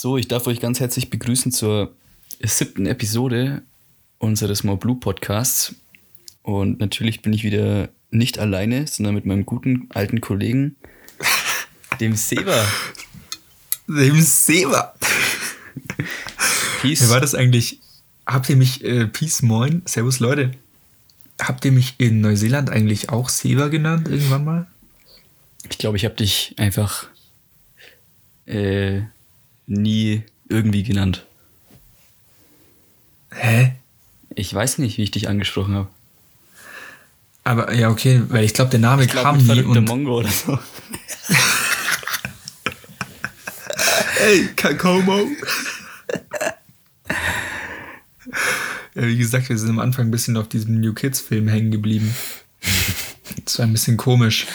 So, ich darf euch ganz herzlich begrüßen zur siebten Episode unseres More Blue Podcasts. Und natürlich bin ich wieder nicht alleine, sondern mit meinem guten alten Kollegen, dem Seba. Dem Seba. Peace. Wie war das eigentlich? Habt ihr mich, äh, Peace, moin, servus Leute. Habt ihr mich in Neuseeland eigentlich auch Seba genannt irgendwann mal? Ich glaube, ich habe dich einfach äh, nie irgendwie genannt. Hä? Ich weiß nicht, wie ich dich angesprochen habe. Aber ja, okay, weil ich glaube, der Name ich kam nie und Mongo oder so. Ey, Kakomo. ja, wie gesagt, wir sind am Anfang ein bisschen auf diesem New Kids Film hängen geblieben. Das war ein bisschen komisch.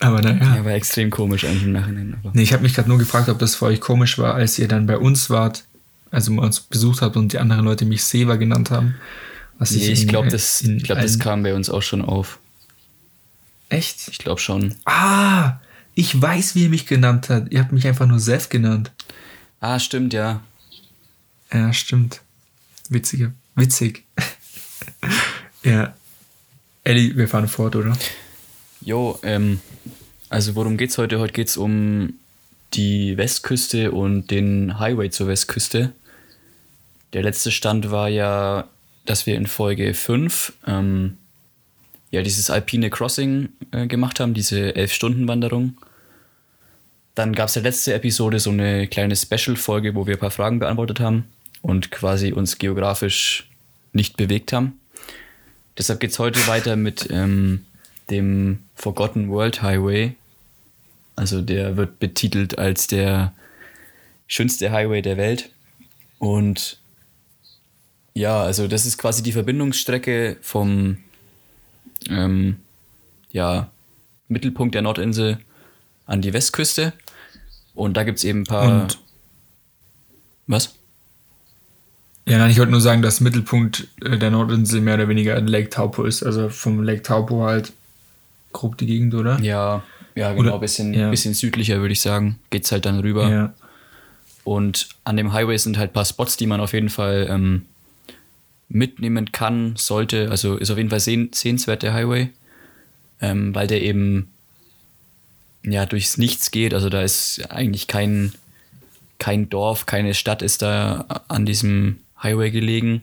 Aber naja. Ja, war extrem komisch eigentlich im Nachhinein. Aber. Nee, ich habe mich gerade nur gefragt, ob das für euch komisch war, als ihr dann bei uns wart, also uns besucht habt und die anderen Leute mich Seva genannt haben. Was nee, ich, ich glaube, das, glaub, das kam bei uns auch schon auf. Echt? Ich glaube schon. Ah, ich weiß, wie ihr mich genannt habt. Ihr habt mich einfach nur Seth genannt. Ah, stimmt, ja. Ja, stimmt. Witzige. Witzig. ja. Ellie, wir fahren fort, oder? Jo, ähm, also worum geht's heute? Heute geht's um die Westküste und den Highway zur Westküste. Der letzte Stand war ja, dass wir in Folge 5 ähm, ja dieses Alpine Crossing äh, gemacht haben, diese 11-Stunden-Wanderung. Dann gab es der letzte Episode so eine kleine Special-Folge, wo wir ein paar Fragen beantwortet haben und quasi uns geografisch nicht bewegt haben. Deshalb geht es heute weiter mit ähm, dem Forgotten World Highway, also der wird betitelt als der schönste Highway der Welt. Und ja, also das ist quasi die Verbindungsstrecke vom ähm, ja, Mittelpunkt der Nordinsel an die Westküste. Und da gibt es eben ein paar. Und was? Ja, nein, ich wollte nur sagen, dass Mittelpunkt äh, der Nordinsel mehr oder weniger Lake Taupo ist. Also vom Lake Taupo halt grob die Gegend, oder? Ja, ja, genau, ein bisschen, ja. bisschen südlicher, würde ich sagen. Geht es halt dann rüber. Ja. Und an dem Highway sind halt ein paar Spots, die man auf jeden Fall ähm, mitnehmen kann, sollte. Also ist auf jeden Fall seh sehenswert der Highway, ähm, weil der eben ja durchs Nichts geht. Also da ist eigentlich kein, kein Dorf, keine Stadt ist da an diesem Highway gelegen.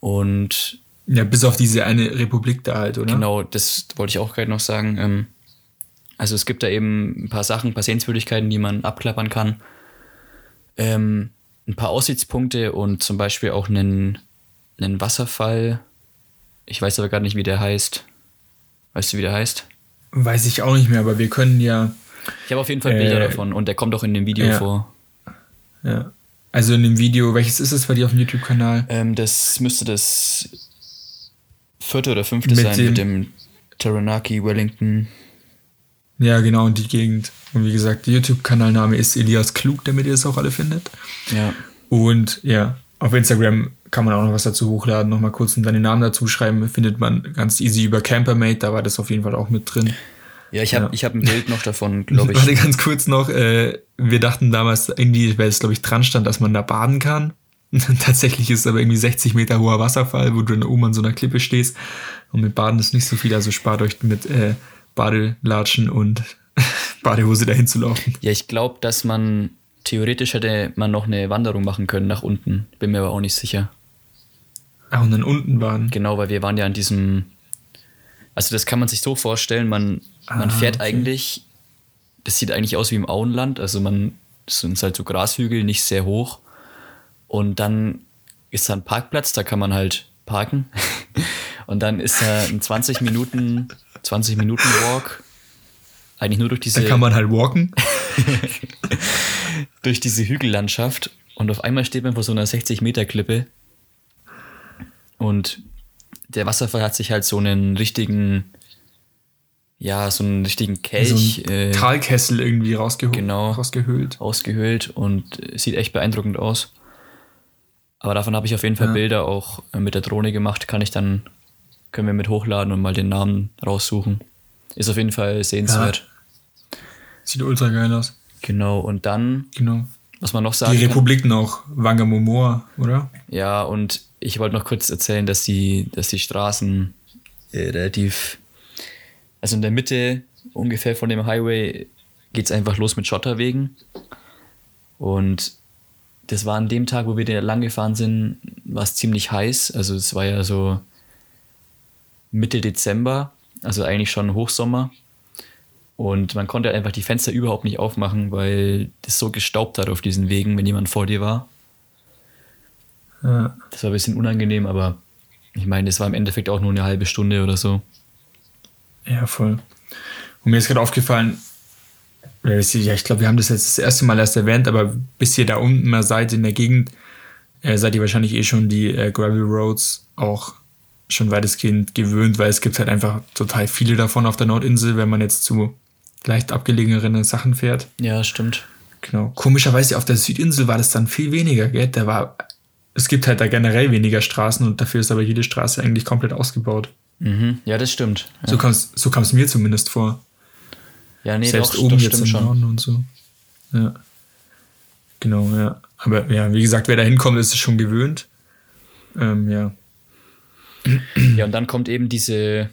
Und ja, bis auf diese eine Republik da halt, oder? Genau, das wollte ich auch gerade noch sagen. Ähm, also es gibt da eben ein paar Sachen, ein paar Sehenswürdigkeiten, die man abklappern kann. Ähm, ein paar Aussichtspunkte und zum Beispiel auch einen, einen Wasserfall. Ich weiß aber gar nicht, wie der heißt. Weißt du, wie der heißt? Weiß ich auch nicht mehr, aber wir können ja. Ich habe auf jeden Fall Bilder äh, davon und der kommt auch in dem Video ja, vor. Ja. Also in dem Video, welches ist es bei dir auf dem YouTube-Kanal? Ähm, das müsste das vierte oder fünfte mit sein dem, mit dem Taranaki Wellington ja, genau, in die Gegend. Und wie gesagt, der YouTube-Kanalname ist Elias Klug, damit ihr es auch alle findet. Ja. Und ja, auf Instagram kann man auch noch was dazu hochladen, nochmal kurz und dann den Namen dazu schreiben, findet man ganz easy über Campermate, da war das auf jeden Fall auch mit drin. Ja, ich habe ja. hab ein Bild noch davon, glaube ich. Warte ganz kurz noch, äh, wir dachten damals irgendwie, weil es glaube ich dran stand, dass man da baden kann. Tatsächlich ist es aber irgendwie 60 Meter hoher Wasserfall, wo du dann oben an so einer Klippe stehst. Und mit Baden ist nicht so viel, also spart euch mit äh, Badelatschen und Badehose dahin zu laufen. Ja, ich glaube, dass man theoretisch hätte man noch eine Wanderung machen können nach unten. Bin mir aber auch nicht sicher. Ach, und dann unten waren. Genau, weil wir waren ja an diesem. Also, das kann man sich so vorstellen, man, ah, man fährt okay. eigentlich. Das sieht eigentlich aus wie im Auenland. Also, man. Sind halt so Grashügel, nicht sehr hoch. Und dann ist da ein Parkplatz, da kann man halt parken. Und dann ist da ein 20 Minuten 20 Minuten Walk. Eigentlich nur durch diese. Da kann man halt walken. durch diese Hügellandschaft. Und auf einmal steht man vor so einer 60-Meter-Klippe. Und der Wasserfall hat sich halt so einen richtigen, ja, so einen richtigen Kelch. So einen äh, Talkessel irgendwie rausgeholt. Genau. Rausgehöhlt. Ausgehöhlt und sieht echt beeindruckend aus. Aber davon habe ich auf jeden Fall ja. Bilder auch mit der Drohne gemacht. Kann ich dann können wir mit hochladen und mal den Namen raussuchen. Ist auf jeden Fall sehenswert. Ja. Sieht ultra geil aus. Genau, und dann genau. was man noch sagen Die Republik noch, Wangamomoa, oder? Ja, und ich wollte noch kurz erzählen, dass die, dass die Straßen äh, relativ, also in der Mitte ungefähr von dem Highway geht es einfach los mit Schotterwegen. Und das war an dem Tag, wo wir da lang gefahren sind, war es ziemlich heiß. Also es war ja so Mitte Dezember, also eigentlich schon Hochsommer. Und man konnte einfach die Fenster überhaupt nicht aufmachen, weil das so gestaubt hat auf diesen Wegen, wenn jemand vor dir war. Ja. Das war ein bisschen unangenehm, aber ich meine, das war im Endeffekt auch nur eine halbe Stunde oder so. Ja, voll. Und mir ist gerade aufgefallen, ja, ich glaube, wir haben das jetzt das erste Mal erst erwähnt, aber bis ihr da unten mal seid in der Gegend, äh, seid ihr wahrscheinlich eh schon die äh, Gravel Roads auch schon weitestgehend gewöhnt, weil es gibt halt einfach total viele davon auf der Nordinsel, wenn man jetzt zu leicht abgelegeneren Sachen fährt. Ja, stimmt. Genau. Komischerweise auf der Südinsel war das dann viel weniger, gell? Da war, es gibt halt da generell weniger Straßen und dafür ist aber jede Straße eigentlich komplett ausgebaut. Mhm. Ja, das stimmt. Ja, So kam es so kam's mir zumindest vor. ja nee, Selbst doch, oben doch, jetzt im schon. Norden und so. Ja. Genau, ja. Aber ja, wie gesagt, wer da hinkommt, ist es schon gewöhnt. Ähm, ja. Ja, und dann kommt eben diese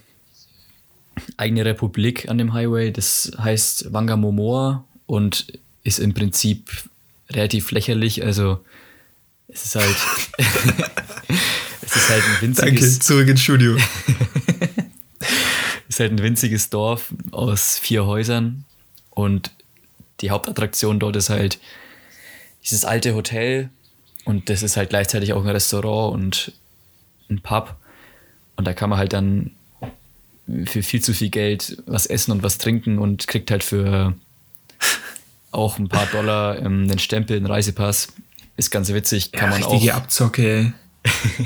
eigene Republik an dem Highway. Das heißt Wangamomoa und ist im Prinzip relativ lächerlich. Also es ist halt, es ist halt ein winziges, zurück ins Studio. ist halt ein winziges Dorf aus vier Häusern und die Hauptattraktion dort ist halt dieses alte Hotel und das ist halt gleichzeitig auch ein Restaurant und ein Pub und da kann man halt dann für viel zu viel Geld was essen und was trinken und kriegt halt für auch ein paar Dollar ähm, einen Stempel, einen Reisepass. Ist ganz witzig, kann ja, man richtige auch. Abzocke,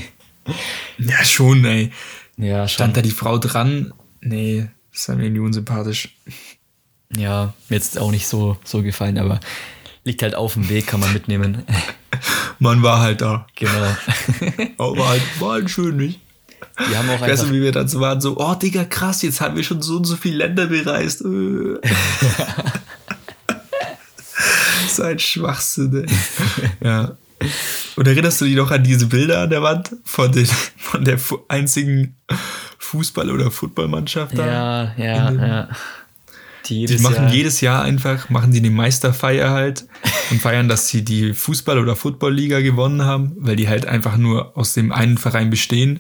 ja, schon, ey. Ja, schon. Stand da die Frau dran? Nee, war mir irgendwie unsympathisch. Ja, mir jetzt auch nicht so, so gefallen, aber liegt halt auf dem Weg, kann man mitnehmen. Man war halt da. genau. Aber war halt, war halt schön, nicht? Wir haben auch Weißt einfach, du, wie wir dann so waren, so, oh Digga, krass, jetzt haben wir schon so und so viele Länder bereist. Äh. so ein Schwachsinn, ey. Ja. Und erinnerst du dich noch an diese Bilder an der Wand von, den, von der einzigen Fußball- oder Footballmannschaft da? ja, ja, ja. Die Die machen Jahr, jedes Jahr einfach, machen die eine Meisterfeier halt und feiern, dass sie die Fußball- oder Footballliga gewonnen haben, weil die halt einfach nur aus dem einen Verein bestehen.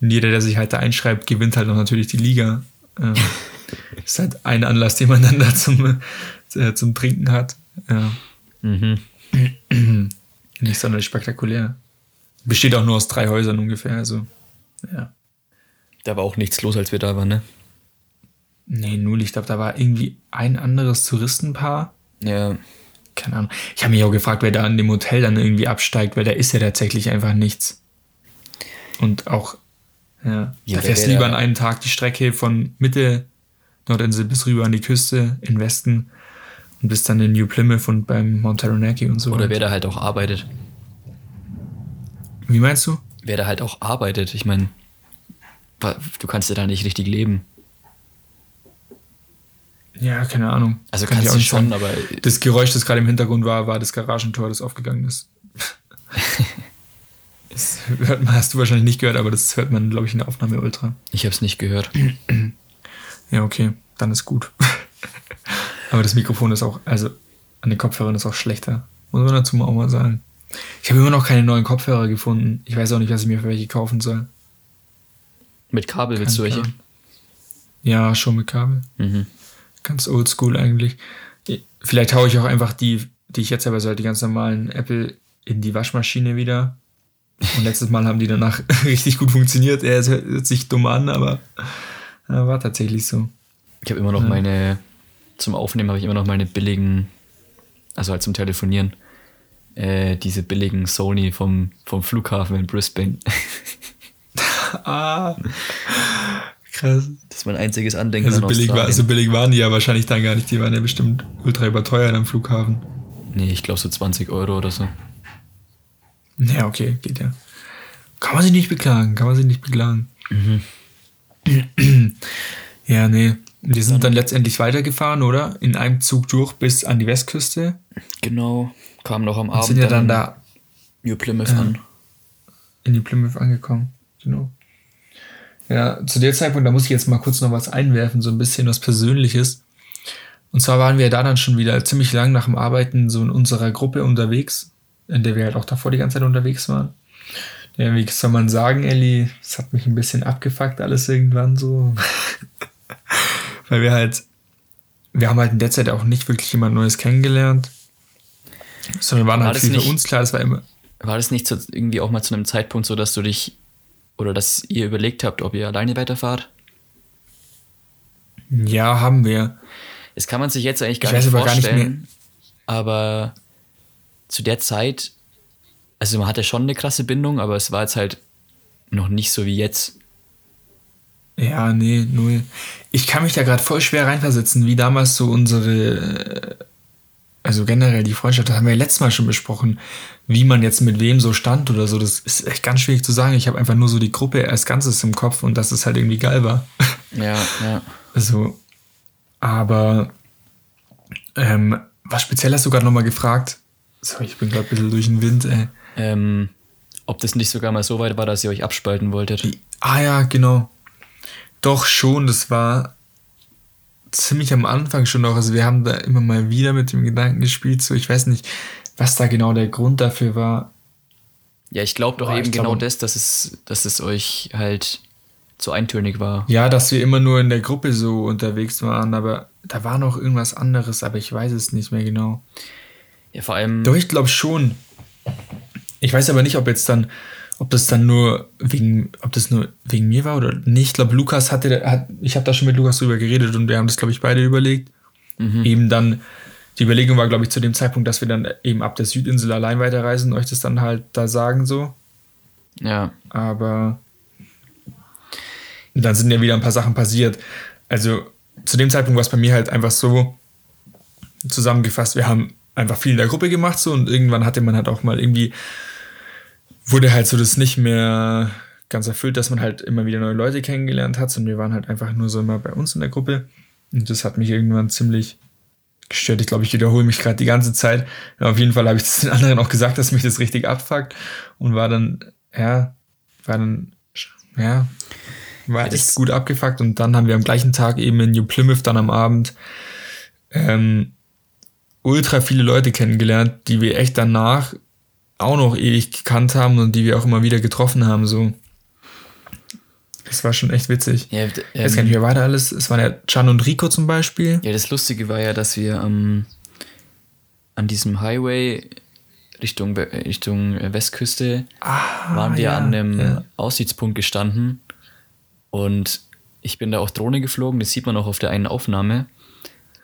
Und jeder, der sich halt da einschreibt, gewinnt halt auch natürlich die Liga. Ähm, ist halt ein Anlass, den man dann da zum, äh, zum Trinken hat. Ja, Mhm. nicht sonderlich spektakulär. Besteht auch nur aus drei Häusern ungefähr, also ja. Da war auch nichts los, als wir da waren, ne? Nee, null. Ich glaube, da war irgendwie ein anderes Touristenpaar. Ja. keine Ahnung. Ich habe mich auch gefragt, wer da an dem Hotel dann irgendwie absteigt, weil da ist ja tatsächlich einfach nichts. Und auch, ja, Ja, da fährst lieber an einem Tag die Strecke von Mitte Nordinsel bis rüber an die Küste in Westen und bist dann in New Plymouth und beim Mount Taranaki und so. Oder wer da halt auch arbeitet. Wie meinst du? Wer da halt auch arbeitet. Ich meine, du kannst ja da nicht richtig leben. Ja, keine Ahnung. Also Kann ich kannst du nicht schon, sagen. aber Das Geräusch, das gerade im Hintergrund war, war das Garagentor, das aufgegangen ist. das hört man, hast du wahrscheinlich nicht gehört, aber das hört man, glaube ich, in der Aufnahme ultra. ich habe es nicht gehört. Ja, okay, dann ist gut. Aber das Mikrofon ist auch, also an den Kopfhörern ist auch schlechter. Muss man dazu mal auch mal sagen. Ich habe immer noch keine neuen Kopfhörer gefunden. Ich weiß auch nicht, was ich mir für welche kaufen soll. Mit Kabel willst du Kein welche? Ja, schon mit Kabel. Mhm. Ganz oldschool eigentlich. Vielleicht haue ich auch einfach die, die ich jetzt habe, also halt die ganz normalen Apple in die Waschmaschine wieder. Und letztes Mal haben die danach richtig gut funktioniert. Er hört sich dumm an, aber ja, war tatsächlich so. Ich habe immer noch meine, zum Aufnehmen habe ich immer noch meine billigen, also halt zum Telefonieren, äh, diese billigen Sony vom, vom Flughafen in Brisbane. Ah, krass. Das ist mein einziges Andenken Also an billig, war, Australien. also billig waren die ja wahrscheinlich dann gar nicht. Die waren ja bestimmt ultra überteuert am Flughafen. Nee, ich glaube so 20 Euro oder so. Ja, okay, geht ja. Kann man sich nicht beklagen, kann man sich nicht beklagen. Mhm. ja, nee. Wir sind dann letztendlich weitergefahren, oder? In einem Zug durch bis an die Westküste. Genau, kamen noch am Und Abend sind ja dann in da New Plymouth Ja. an. in die Plymouth angekommen. Genau. Ja, zu der Zeitpunkt, da muss ich jetzt mal kurz noch was einwerfen, so ein bisschen was Persönliches. Und zwar waren wir da dann schon wieder ziemlich lang nach dem Arbeiten so in unserer Gruppe unterwegs, in der wir halt auch davor die ganze Zeit unterwegs waren. Ja, wie soll man sagen, Elli, es hat mich ein bisschen abgefuckt alles irgendwann so. Weil wir halt, wir haben halt in der Zeit auch nicht wirklich jemand Neues kennengelernt. Sondern waren War halt viel für nicht- uns klar, das war immer, War das nicht so irgendwie auch mal zu einem Zeitpunkt so, dass du dich oder dass ihr überlegt habt, ob ihr alleine weiterfahrt? ja, haben wir. Das kann man sich jetzt eigentlich gar Ich weiß nicht aber gar nicht vorstellen. aber zu der Zeit, also man hatte schon eine krasse Bindung, aber es war jetzt halt noch nicht so wie jetzt. Ja, nee, null. Ich kann mich da gerade voll schwer reinversetzen, wie damals so unsere, also generell die Freundschaft, das haben wir ja letztes Mal schon besprochen, wie man jetzt mit wem so stand oder so. Das ist echt ganz schwierig zu sagen. Ich habe einfach nur so die Gruppe als Ganzes im Kopf und dass es halt irgendwie geil war. Ja, ja. Also, aber ähm, was speziell hast du gerade nochmal gefragt? Sorry, ich bin gerade ein bisschen durch den Wind, ey. Ähm, ob das nicht sogar mal so weit war, dass ihr euch abspalten wolltet. Ah ja, genau. Doch schon, das war ziemlich am Anfang schon noch. Also wir haben da immer mal wieder mit dem Gedanken gespielt, so ich weiß nicht, was da genau der Grund dafür war. Ja, ich glaube doch Boah, eben ich genau glaub- das, dass es, dass es euch halt zu eintönig war. Ja, dass wir immer nur in der Gruppe so unterwegs waren, aber da war noch irgendwas anderes, aber ich weiß es nicht mehr genau. Ja, vor allem. Doch, ich glaube schon. Ich weiß aber nicht, ob jetzt dann, ob das dann nur wegen, ob das nur wegen mir war oder nicht. Ich glaube, Lukas hatte, hat, ich habe da schon mit Lukas drüber geredet und wir haben das, glaube ich, beide überlegt. Eben dann, die Überlegung war, glaube ich, zu dem Zeitpunkt, dass wir dann eben ab der Südinsel allein weiterreisen und euch das dann halt da sagen so. Ja, Aber dann sind ja wieder ein paar Sachen passiert. Also zu dem Zeitpunkt war es bei mir halt einfach so zusammengefasst, wir haben einfach viel in der Gruppe gemacht so und irgendwann hatte man halt auch mal irgendwie, wurde halt so das nicht mehr ganz erfüllt, dass man halt immer wieder neue Leute kennengelernt hat und wir waren halt einfach nur so immer bei uns in der Gruppe und das hat mich irgendwann ziemlich gestört. Ich glaube, ich wiederhole mich gerade die ganze Zeit. Ja, auf jeden Fall habe ich das den anderen auch gesagt, dass mich das richtig abfuckt und war dann, ja, war dann, ja, war Ja, echt gut abgefuckt und dann haben wir am gleichen Tag eben in New Plymouth dann am Abend ähm, ultra viele Leute kennengelernt, die wir echt danach auch noch ewig gekannt haben und die wir auch immer wieder getroffen haben, so. Das war schon echt witzig. ja, Ich ähm, nicht, wer war da alles? Es waren ja Can und Rico zum Beispiel. ja, das Lustige war ja, dass wir ähm, an diesem Highway Richtung, We- Richtung äh, Westküste Ah, waren wir ja, an einem ja. Aussichtspunkt gestanden und ich bin da auch Drohne geflogen, das sieht man auch auf der einen Aufnahme,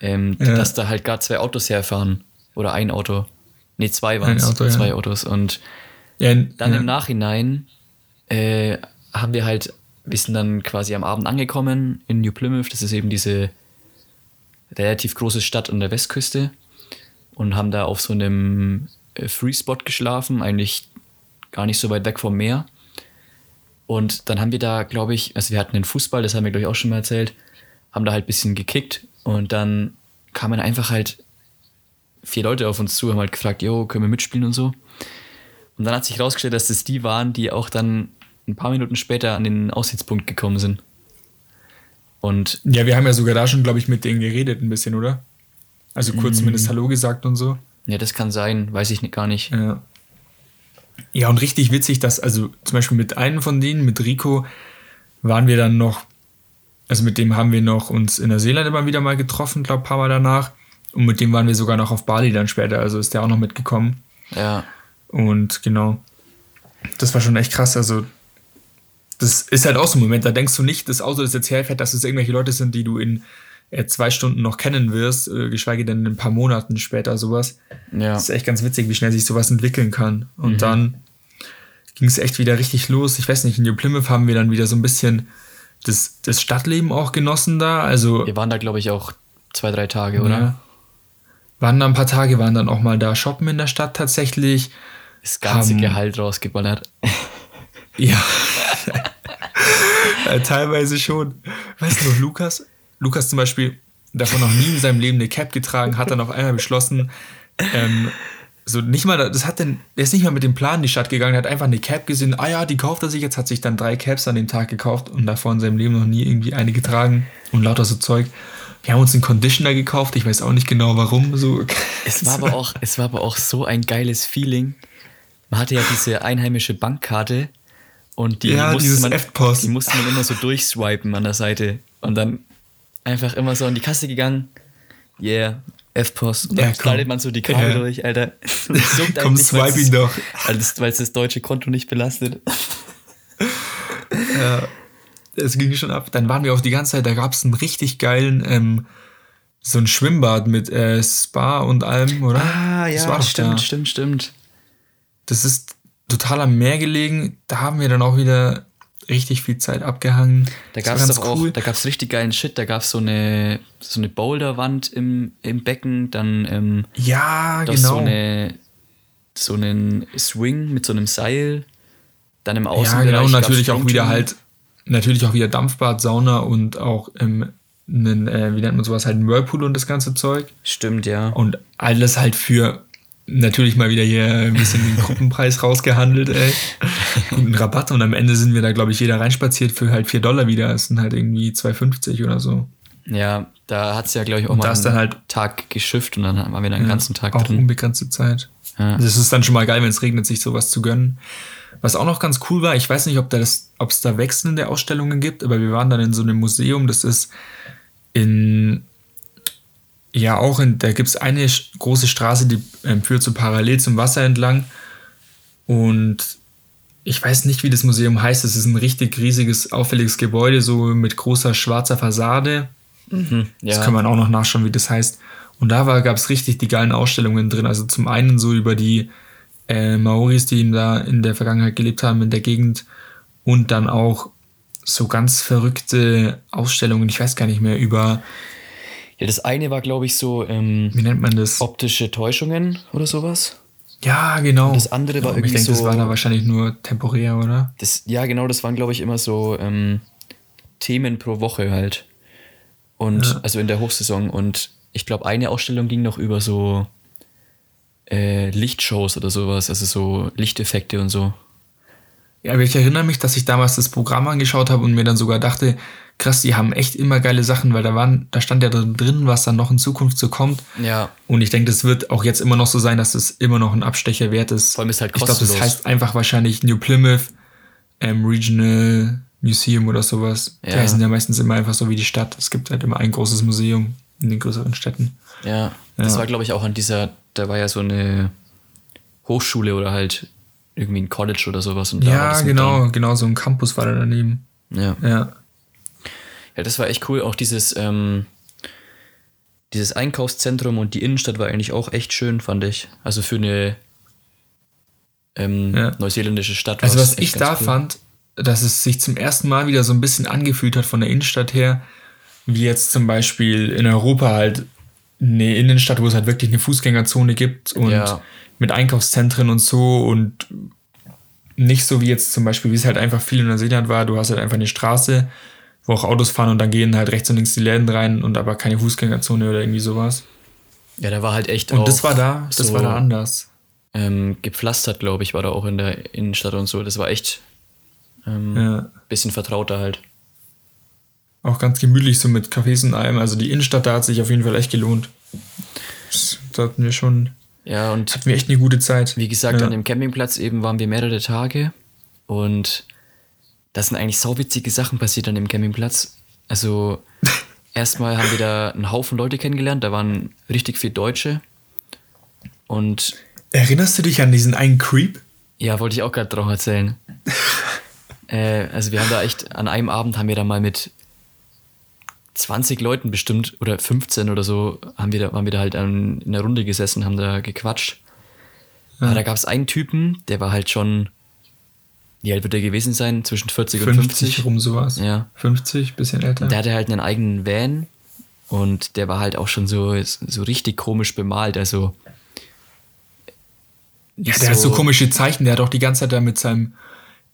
ähm, Ja. dass da halt gar zwei Autos herfahren oder ein Auto. Ne, zwei waren es, Auto, ja. zwei Autos und Ja, Dann ja. im Nachhinein äh, haben wir halt, wir sind dann quasi am Abend angekommen in New Plymouth. Das ist eben diese relativ große Stadt an der Westküste und haben da auf so einem äh, Free Spot geschlafen, eigentlich gar nicht so weit weg vom Meer. Und dann haben wir da, glaube ich, also wir hatten den Fußball, das haben wir, glaube ich, auch schon mal erzählt, haben da halt ein bisschen gekickt und dann kamen einfach halt vier Leute auf uns zu, haben halt gefragt, jo, können wir mitspielen und so. Und dann hat sich herausgestellt, dass das die waren, die auch dann ein paar Minuten später an den Aussichtspunkt gekommen sind. Und ja, wir haben ja sogar da schon, glaube ich, mit denen geredet ein bisschen, oder? Also kurz zumindest Hallo gesagt und so. ja, das kann sein, weiß ich gar nicht. Ja. Ja, und richtig witzig, dass, also zum Beispiel mit einem von denen, mit Rico, waren wir dann noch, also mit dem haben wir noch uns in Neuseeland immer wieder mal getroffen, glaube ein paar Mal danach. Und mit dem waren wir sogar noch auf Bali dann später, also ist der auch noch mitgekommen. Ja, Und genau, das war schon echt krass. Also, das ist halt auch so ein Moment, da denkst du nicht, das Auto, das jetzt herfährt, dass es irgendwelche Leute sind, die du in äh, zwei Stunden noch kennen wirst, äh, geschweige denn in ein paar Monaten später sowas. ja. Das ist echt ganz witzig, wie schnell sich sowas entwickeln kann. Und dann ging es echt wieder richtig los. Ich weiß nicht, in New Plymouth haben wir dann wieder so ein bisschen das, das Stadtleben auch genossen da. Also Wir waren da, glaube ich, auch zwei, drei Tage, oder? ja, waren da ein paar Tage, waren dann auch mal da shoppen in der Stadt tatsächlich. Das ganze Haben- Gehalt rausgeballert. Ja. Äh, Teilweise schon. Weißt du noch, Lukas? Lukas zum Beispiel davon noch nie in seinem Leben eine Cap getragen, hat dann auf einmal beschlossen, ähm, so nicht mal, das hat denn, er ist nicht mal mit dem Plan in die Stadt gegangen, er hat einfach eine Cap gesehen, ah ja, die kauft er sich, jetzt hat sich dann drei Caps an dem Tag gekauft und davor in seinem Leben noch nie irgendwie eine getragen und lauter so Zeug. Wir haben uns einen Conditioner gekauft, ich weiß auch nicht genau warum. So. Es war aber auch, es war aber auch so ein geiles Feeling. Man hatte ja diese einheimische Bankkarte und die, Ja, musste, man, die musste man immer so durchswipen an der Seite und dann einfach immer so an die Kasse gegangen. Yeah, F-Post. Und dann Ja, schneidet man so die Karte Ja. durch, Alter. Juckt Komm, weil's swipe ihn das- doch. Weil es das deutsche Konto nicht belastet. Ja, es ging schon ab. Dann waren wir auch die ganze Zeit, da gab es einen richtig geilen, ähm, so ein Schwimmbad mit äh, Spa und allem, oder? Das war doch Ah, stimmt, da. stimmt, stimmt. Das ist total am Meer gelegen. Da haben wir dann auch wieder richtig viel Zeit abgehangen. Da gab es auch, da gab es richtig geilen Shit. Da gab es so eine, so eine Boulderwand im, im Becken, dann ähm, Ja, genau. so, eine, so einen Swing mit so einem Seil, dann im ja, Außenbereich genau. Und gab's natürlich auch wieder halt, natürlich auch wieder Dampfbad, Sauna und auch ähm, einen, äh, wie nennt man sowas, halt ein Whirlpool und das ganze Zeug. Stimmt, ja. Und alles halt für natürlich mal wieder hier ein bisschen den Gruppenpreis rausgehandelt, ey. Guten Rabatt. Und am Ende sind wir da, glaube ich, jeder reinspaziert für halt 4 Dollar wieder. Es sind halt irgendwie 2,50 oder so. Ja, da hat es ja, glaube ich, auch Und mal da ist dann halt- Tag geschifft und dann waren wir dann den ganzen Tag auch drin. unbegrenzte Zeit. Ja. Das ist dann schon mal geil, wenn es regnet, sich sowas zu gönnen. Was auch noch ganz cool war, ich weiß nicht, ob da das, ob es da wechselnde Ausstellungen gibt, aber wir waren dann in so einem Museum, das ist in ja auch in, da gibt es eine große Straße, die ähm, führt so parallel zum Wasser entlang. Und ich weiß nicht, wie das Museum heißt. Es ist ein richtig riesiges, auffälliges Gebäude, so mit großer schwarzer Fassade. Das ja. kann man auch noch nachschauen, wie das heißt. Und da gab es richtig die geilen Ausstellungen drin. Also zum einen so über die äh, Maoris, die in, da in der Vergangenheit gelebt haben in der Gegend. Und dann auch so ganz verrückte Ausstellungen, ich weiß gar nicht mehr, über, ja, das eine war, glaube ich, so ähm, wie nennt man das? optische Täuschungen oder sowas. Ja, genau. das andere war Aber irgendwie Ich denke, das so- war da wahrscheinlich nur temporär, oder? Das, ja, genau, das waren, glaube ich, immer so ähm, Themen pro Woche halt. Und Ja. also in der Hochsaison. Und ich glaube, eine Ausstellung ging noch über so äh, Lichtshows oder sowas, also so Lichteffekte und so. Ja, aber ich erinnere mich, dass ich damals das Programm angeschaut habe und mir dann sogar dachte, krass, die haben echt immer geile Sachen, weil da waren, da stand ja drin, was dann noch in Zukunft so kommt. Ja. Und ich denke, das wird auch jetzt immer noch so sein, dass es immer noch ein Abstecher wert ist. Vor allem ist halt Ich glaube, das kostenlos. heißt einfach wahrscheinlich New Plymouth ähm, Regional Museum oder sowas. Die Ja. heißen ja meistens immer einfach so wie die Stadt. Es gibt halt immer ein großes Museum in den größeren Städten. Ja. Das Ja. war, glaube ich, auch an dieser, da war ja so eine Hochschule oder halt irgendwie ein College oder sowas. Und da war ja, das genau, genau, so ein Campus war da daneben. Ja. Ja. Ja, das war echt cool. Auch dieses, ähm, dieses Einkaufszentrum und die Innenstadt war eigentlich auch echt schön, fand ich. Also für eine ähm, Ja. neuseeländische Stadt. Also was ich da cool. fand, dass es sich zum ersten Mal wieder so ein bisschen angefühlt hat von der Innenstadt her, wie jetzt zum Beispiel in Europa halt eine Innenstadt, wo es halt wirklich eine Fußgängerzone gibt und Ja. mit Einkaufszentren und so und nicht so wie jetzt zum Beispiel, wie es halt einfach viel in Neuseeland war, du hast halt einfach eine Straße, wo auch Autos fahren und dann gehen halt rechts und links die Läden rein und aber keine Fußgängerzone oder irgendwie sowas. Ja, da war halt echt Und das war da, das so, war da anders. Ähm, gepflastert, glaube ich, war da auch in der Innenstadt und so. Das war echt ähm, Ja. bisschen vertrauter halt. Auch ganz gemütlich, so mit Cafés und allem. Also die Innenstadt da hat sich auf jeden Fall echt gelohnt. Das- Da hatten wir schon, Ja, und hatten wir echt eine gute Zeit. Wie gesagt, ja. an dem Campingplatz eben waren wir mehrere Tage und da sind eigentlich sauwitzige Sachen passiert an dem Campingplatz. Also erstmal haben wir da einen Haufen Leute kennengelernt, da waren richtig viele Deutsche und Erinnerst du dich an diesen einen Creep? ja, wollte ich auch gerade drauf erzählen. äh, also wir haben da echt, an einem Abend haben wir da mal mit 20 Leuten bestimmt oder 15 oder so, haben wir da, waren wir da halt an, in der Runde gesessen, haben da gequatscht. Aber da gab es einen Typen, der war halt schon, wie alt wird der gewesen sein? Zwischen 40 und 50 50. rum sowas. Ja. 50, bisschen älter. Der hatte halt einen eigenen Van und der war halt auch schon so, so richtig komisch bemalt. Also. ja, der hat so komische Zeichen. Der hat auch die ganze Zeit da mit seinem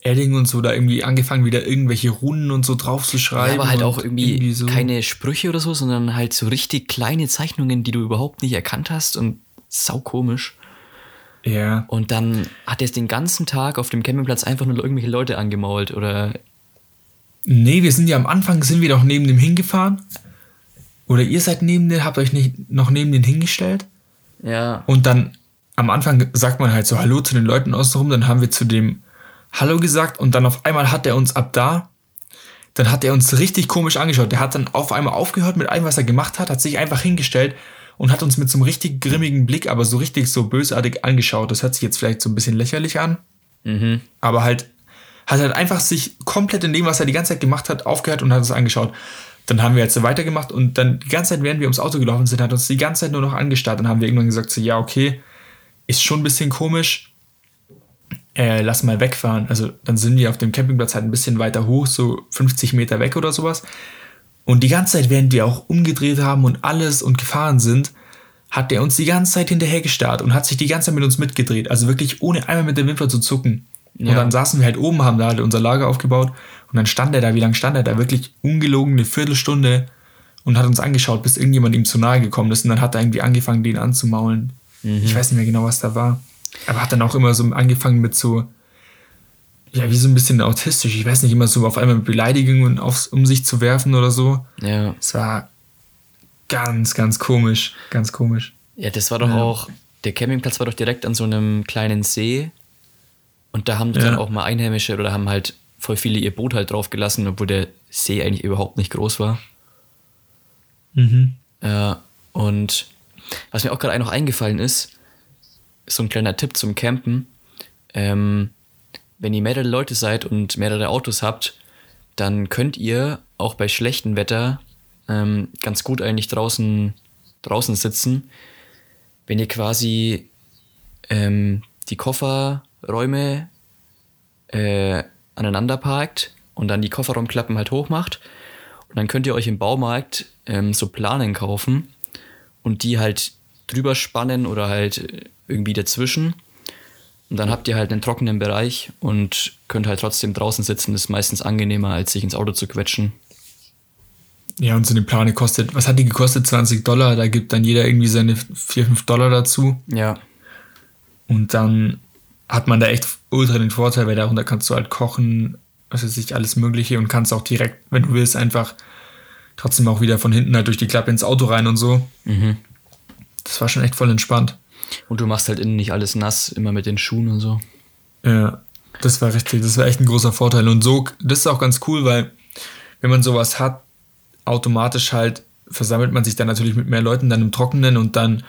Edding und so da irgendwie angefangen, wieder irgendwelche Runen und so drauf zu schreiben. Ja, aber halt auch und irgendwie, so. keine Sprüche oder so, sondern halt so richtig kleine Zeichnungen, die du überhaupt nicht erkannt hast und sau komisch. Ja. Und dann hat er es den ganzen Tag auf dem Campingplatz einfach nur irgendwelche Leute angemault oder Nee, wir sind ja am Anfang, sind wir doch neben dem hingefahren. Oder ihr seid neben dem, habt euch nicht noch neben den hingestellt. ja. Und dann am Anfang sagt man halt so Hallo zu den Leuten außenrum, dann haben wir zu dem Hallo gesagt und dann auf einmal hat er uns ab da, dann hat er uns richtig komisch angeschaut. Der hat dann auf einmal aufgehört mit allem, was er gemacht hat, hat sich einfach hingestellt und hat uns mit so einem richtig grimmigen Blick, aber so richtig so bösartig angeschaut. Das hört sich jetzt vielleicht so ein bisschen lächerlich an, Mhm. aber halt hat halt einfach sich komplett in dem, was er die ganze Zeit gemacht hat, aufgehört und hat es angeschaut. Dann haben wir jetzt so weitergemacht und dann die ganze Zeit, während wir ums Auto gelaufen sind, hat uns die ganze Zeit nur noch angestarrt. Dann haben wir irgendwann gesagt, so, ja, okay, ist schon ein bisschen komisch, äh, lass mal wegfahren. Also dann sind wir auf dem Campingplatz halt ein bisschen weiter hoch, so 50 Meter weg oder sowas. Und die ganze Zeit, während wir auch umgedreht haben und alles und gefahren sind, hat der uns die ganze Zeit hinterher gestarrt und hat sich die ganze Zeit mit uns mitgedreht. Also wirklich ohne einmal mit der Wimper zu zucken. Ja. Und dann saßen wir halt oben, haben da halt unser Lager aufgebaut und dann stand er da, wie lange stand er da? Wirklich ungelogen eine Viertelstunde und hat uns angeschaut, bis irgendjemand ihm zu nahe gekommen ist und dann hat er irgendwie angefangen, den anzumaulen. Ich weiß nicht mehr genau, was da war. Aber hat dann auch immer so angefangen mit so, ja, wie so ein bisschen autistisch. Ich weiß nicht, immer so auf einmal mit Beleidigungen aufs, um sich zu werfen oder so. Ja. Es war ganz, ganz komisch. Ganz komisch. Ja, das war doch Ja. auch, der Campingplatz war doch direkt an so einem kleinen See. Und da haben dann Ja. auch mal Einheimische oder haben halt voll viele ihr Boot halt drauf gelassen, obwohl der See eigentlich überhaupt nicht groß war. Mhm. Ja, und was mir auch gerade noch eingefallen ist, so ein kleiner Tipp zum Campen. Ähm, wenn ihr mehrere Leute seid und mehrere Autos habt, dann könnt ihr auch bei schlechtem Wetter ähm, ganz gut eigentlich draußen, draußen sitzen. Wenn ihr quasi ähm, die Kofferräume äh, aneinander parkt und dann die Kofferraumklappen halt hochmacht. Und dann könnt ihr euch im Baumarkt ähm, so Planen kaufen und die halt drüber spannen oder halt äh, irgendwie dazwischen. Und dann habt ihr halt einen trockenen Bereich und könnt halt trotzdem draußen sitzen. Das ist meistens angenehmer, als sich ins Auto zu quetschen. Ja, und so eine Plane kostet, was hat die gekostet? 20 Dollar. Da gibt dann jeder irgendwie seine 4, 5 Dollar dazu. Ja. Und dann hat man da echt ultra den Vorteil, weil darunter kannst du halt kochen, was weiß ich, alles Mögliche und kannst auch direkt, wenn du willst, einfach trotzdem auch wieder von hinten halt durch die Klappe ins Auto rein und so. Mhm. Das war schon echt voll entspannt. Und du machst halt innen nicht alles nass, immer mit den Schuhen und so. Ja, das war richtig, das war echt ein großer Vorteil. Und so, das ist auch ganz cool, weil wenn man sowas hat, automatisch halt versammelt man sich dann natürlich mit mehr Leuten dann im Trockenen und dann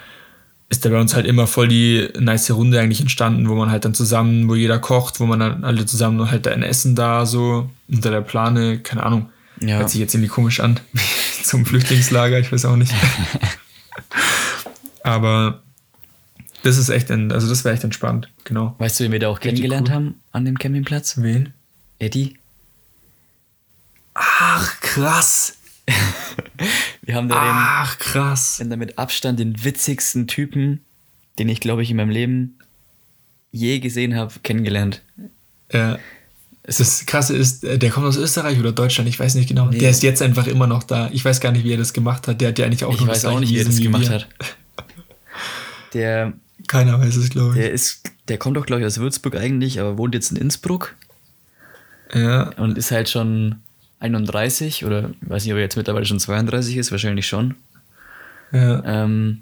ist da bei uns halt immer voll die nice Runde eigentlich entstanden, wo man halt dann zusammen, wo jeder kocht, wo man dann alle zusammen halt ein Essen da so unter der Plane, keine Ahnung. Ja. Hört sich jetzt irgendwie komisch an. Zum Flüchtlingslager, ich weiß auch nicht. Aber das ist echt, ein, also das wäre echt entspannt, genau. Weißt du, wen wir da auch kennengelernt cool. haben an dem Campingplatz? Wen? Eddie. Ach, krass. Wir haben da Ach, krass. den, den mit Abstand den witzigsten Typen, den ich, glaube ich, in meinem Leben je gesehen habe, kennengelernt. Ja. Das Krasse ist, äh, der kommt aus Österreich oder Deutschland, ich weiß nicht genau. Nee. Der ist jetzt einfach immer noch da. Ich weiß gar nicht, wie er das gemacht hat. Der hat ja eigentlich auch Ich noch weiß das auch nicht, wie er das gemacht hat. Der, Keiner weiß es, glaube ich. der ist, der kommt doch, glaube ich, aus Würzburg eigentlich, aber wohnt jetzt in Innsbruck Ja. und ist halt schon 31 oder ich weiß nicht, ob er jetzt mittlerweile schon 32 ist, wahrscheinlich schon. ja. Ähm,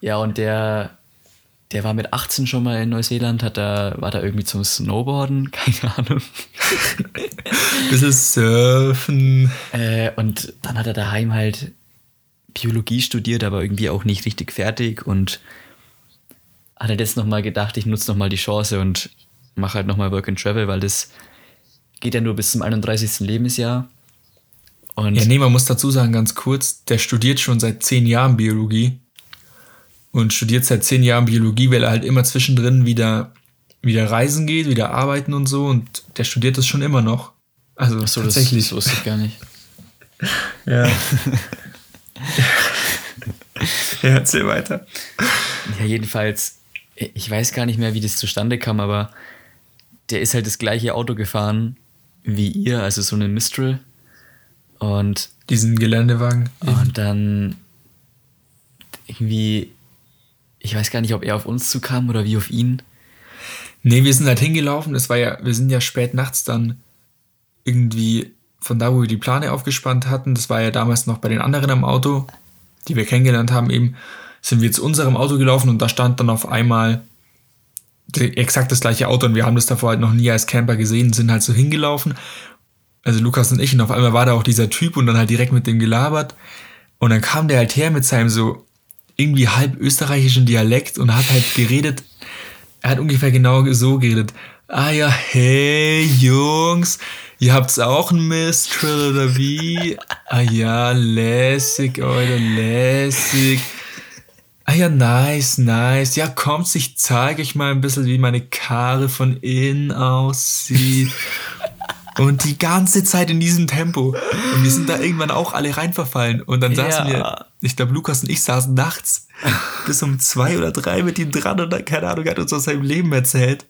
ja, und der, der war mit 18 schon mal in Neuseeland, hat da, war da irgendwie zum Snowboarden, keine Ahnung. Ist Surfen. Äh, und dann hat er daheim halt Biologie studiert, aber irgendwie auch nicht richtig fertig und hat halt jetzt nochmal gedacht, ich nutze nochmal die Chance und mache halt nochmal Work and Travel, weil das geht ja nur bis zum 31. Lebensjahr. Und Ja, nee, man muss dazu sagen, ganz kurz, der studiert schon seit zehn Jahren Biologie. Und studiert seit zehn Jahren Biologie, weil er halt immer zwischendrin wieder, wieder reisen geht, wieder arbeiten und so. Und der studiert das schon immer noch. Also Achso, das, tatsächlich. das wusste ich gar nicht. Ja. ja, erzähl weiter. Ja, jedenfalls, ich weiß gar nicht mehr, wie das zustande kam, aber der ist halt das gleiche Auto gefahren wie ihr, also so einen Mistral. Und, Diesen Geländewagen. und dann irgendwie, ich weiß gar nicht, ob er auf uns zukam oder wie auf ihn. Nee, wir sind halt hingelaufen. Das war ja, wir sind ja spät nachts dann irgendwie von da, wo wir die Plane aufgespannt hatten. Das war ja damals noch bei den anderen am Auto, die wir kennengelernt haben, eben sind wir zu unserem Auto gelaufen und da stand dann auf einmal exakt das gleiche Auto und wir haben das davor halt noch nie als Camper gesehen, sind halt so hingelaufen. Also Lukas und ich und auf einmal war da auch dieser Typ und dann halt direkt mit dem gelabert und dann kam der halt her mit seinem so irgendwie halb österreichischen Dialekt und hat halt geredet, er hat ungefähr genau so geredet. Ah ja, hey Jungs, ihr habt's auch ein Mistral oder wie? Ah ja, lässig, oder lässig. Ah ja, nice, nice. Ja, kommt, ich zeige euch mal ein bisschen, wie meine Karre von innen aussieht. Und die ganze Zeit in diesem Tempo. Und wir sind da irgendwann auch alle reinverfallen. Und dann saßen Ja. wir, ich glaube, Lukas und ich saßen nachts bis um zwei oder drei mit ihm dran und dann, keine Ahnung, er hat uns aus seinem Leben erzählt.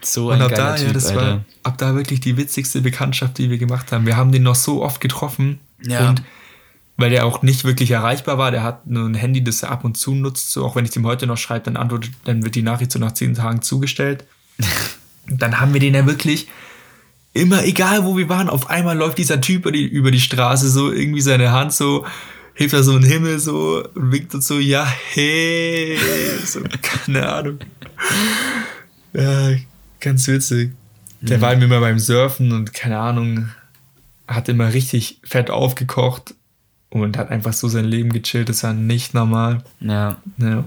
So Und ein ab geiler da, Typ, ja, das Alter. war ab da wirklich die witzigste Bekanntschaft, die wir gemacht haben. Wir haben den noch so oft getroffen. Ja. Und weil der auch nicht wirklich erreichbar war, der hat nur ein Handy, das er ab und zu nutzt. So, auch wenn ich dem heute noch schreibe, dann antwortet, dann wird die Nachricht so nach zehn Tagen zugestellt. Und dann haben wir den ja wirklich immer, egal wo wir waren, auf einmal läuft dieser Typ über die, über die Straße so, irgendwie seine Hand so, hebt er so in den Himmel so und winkt uns so, ja, hey, so, keine Ahnung. Ja, ganz witzig. Der war immer beim Surfen und keine Ahnung, hat immer richtig fett aufgekocht und hat einfach so sein Leben gechillt. Das war nicht normal. Ja. Ja.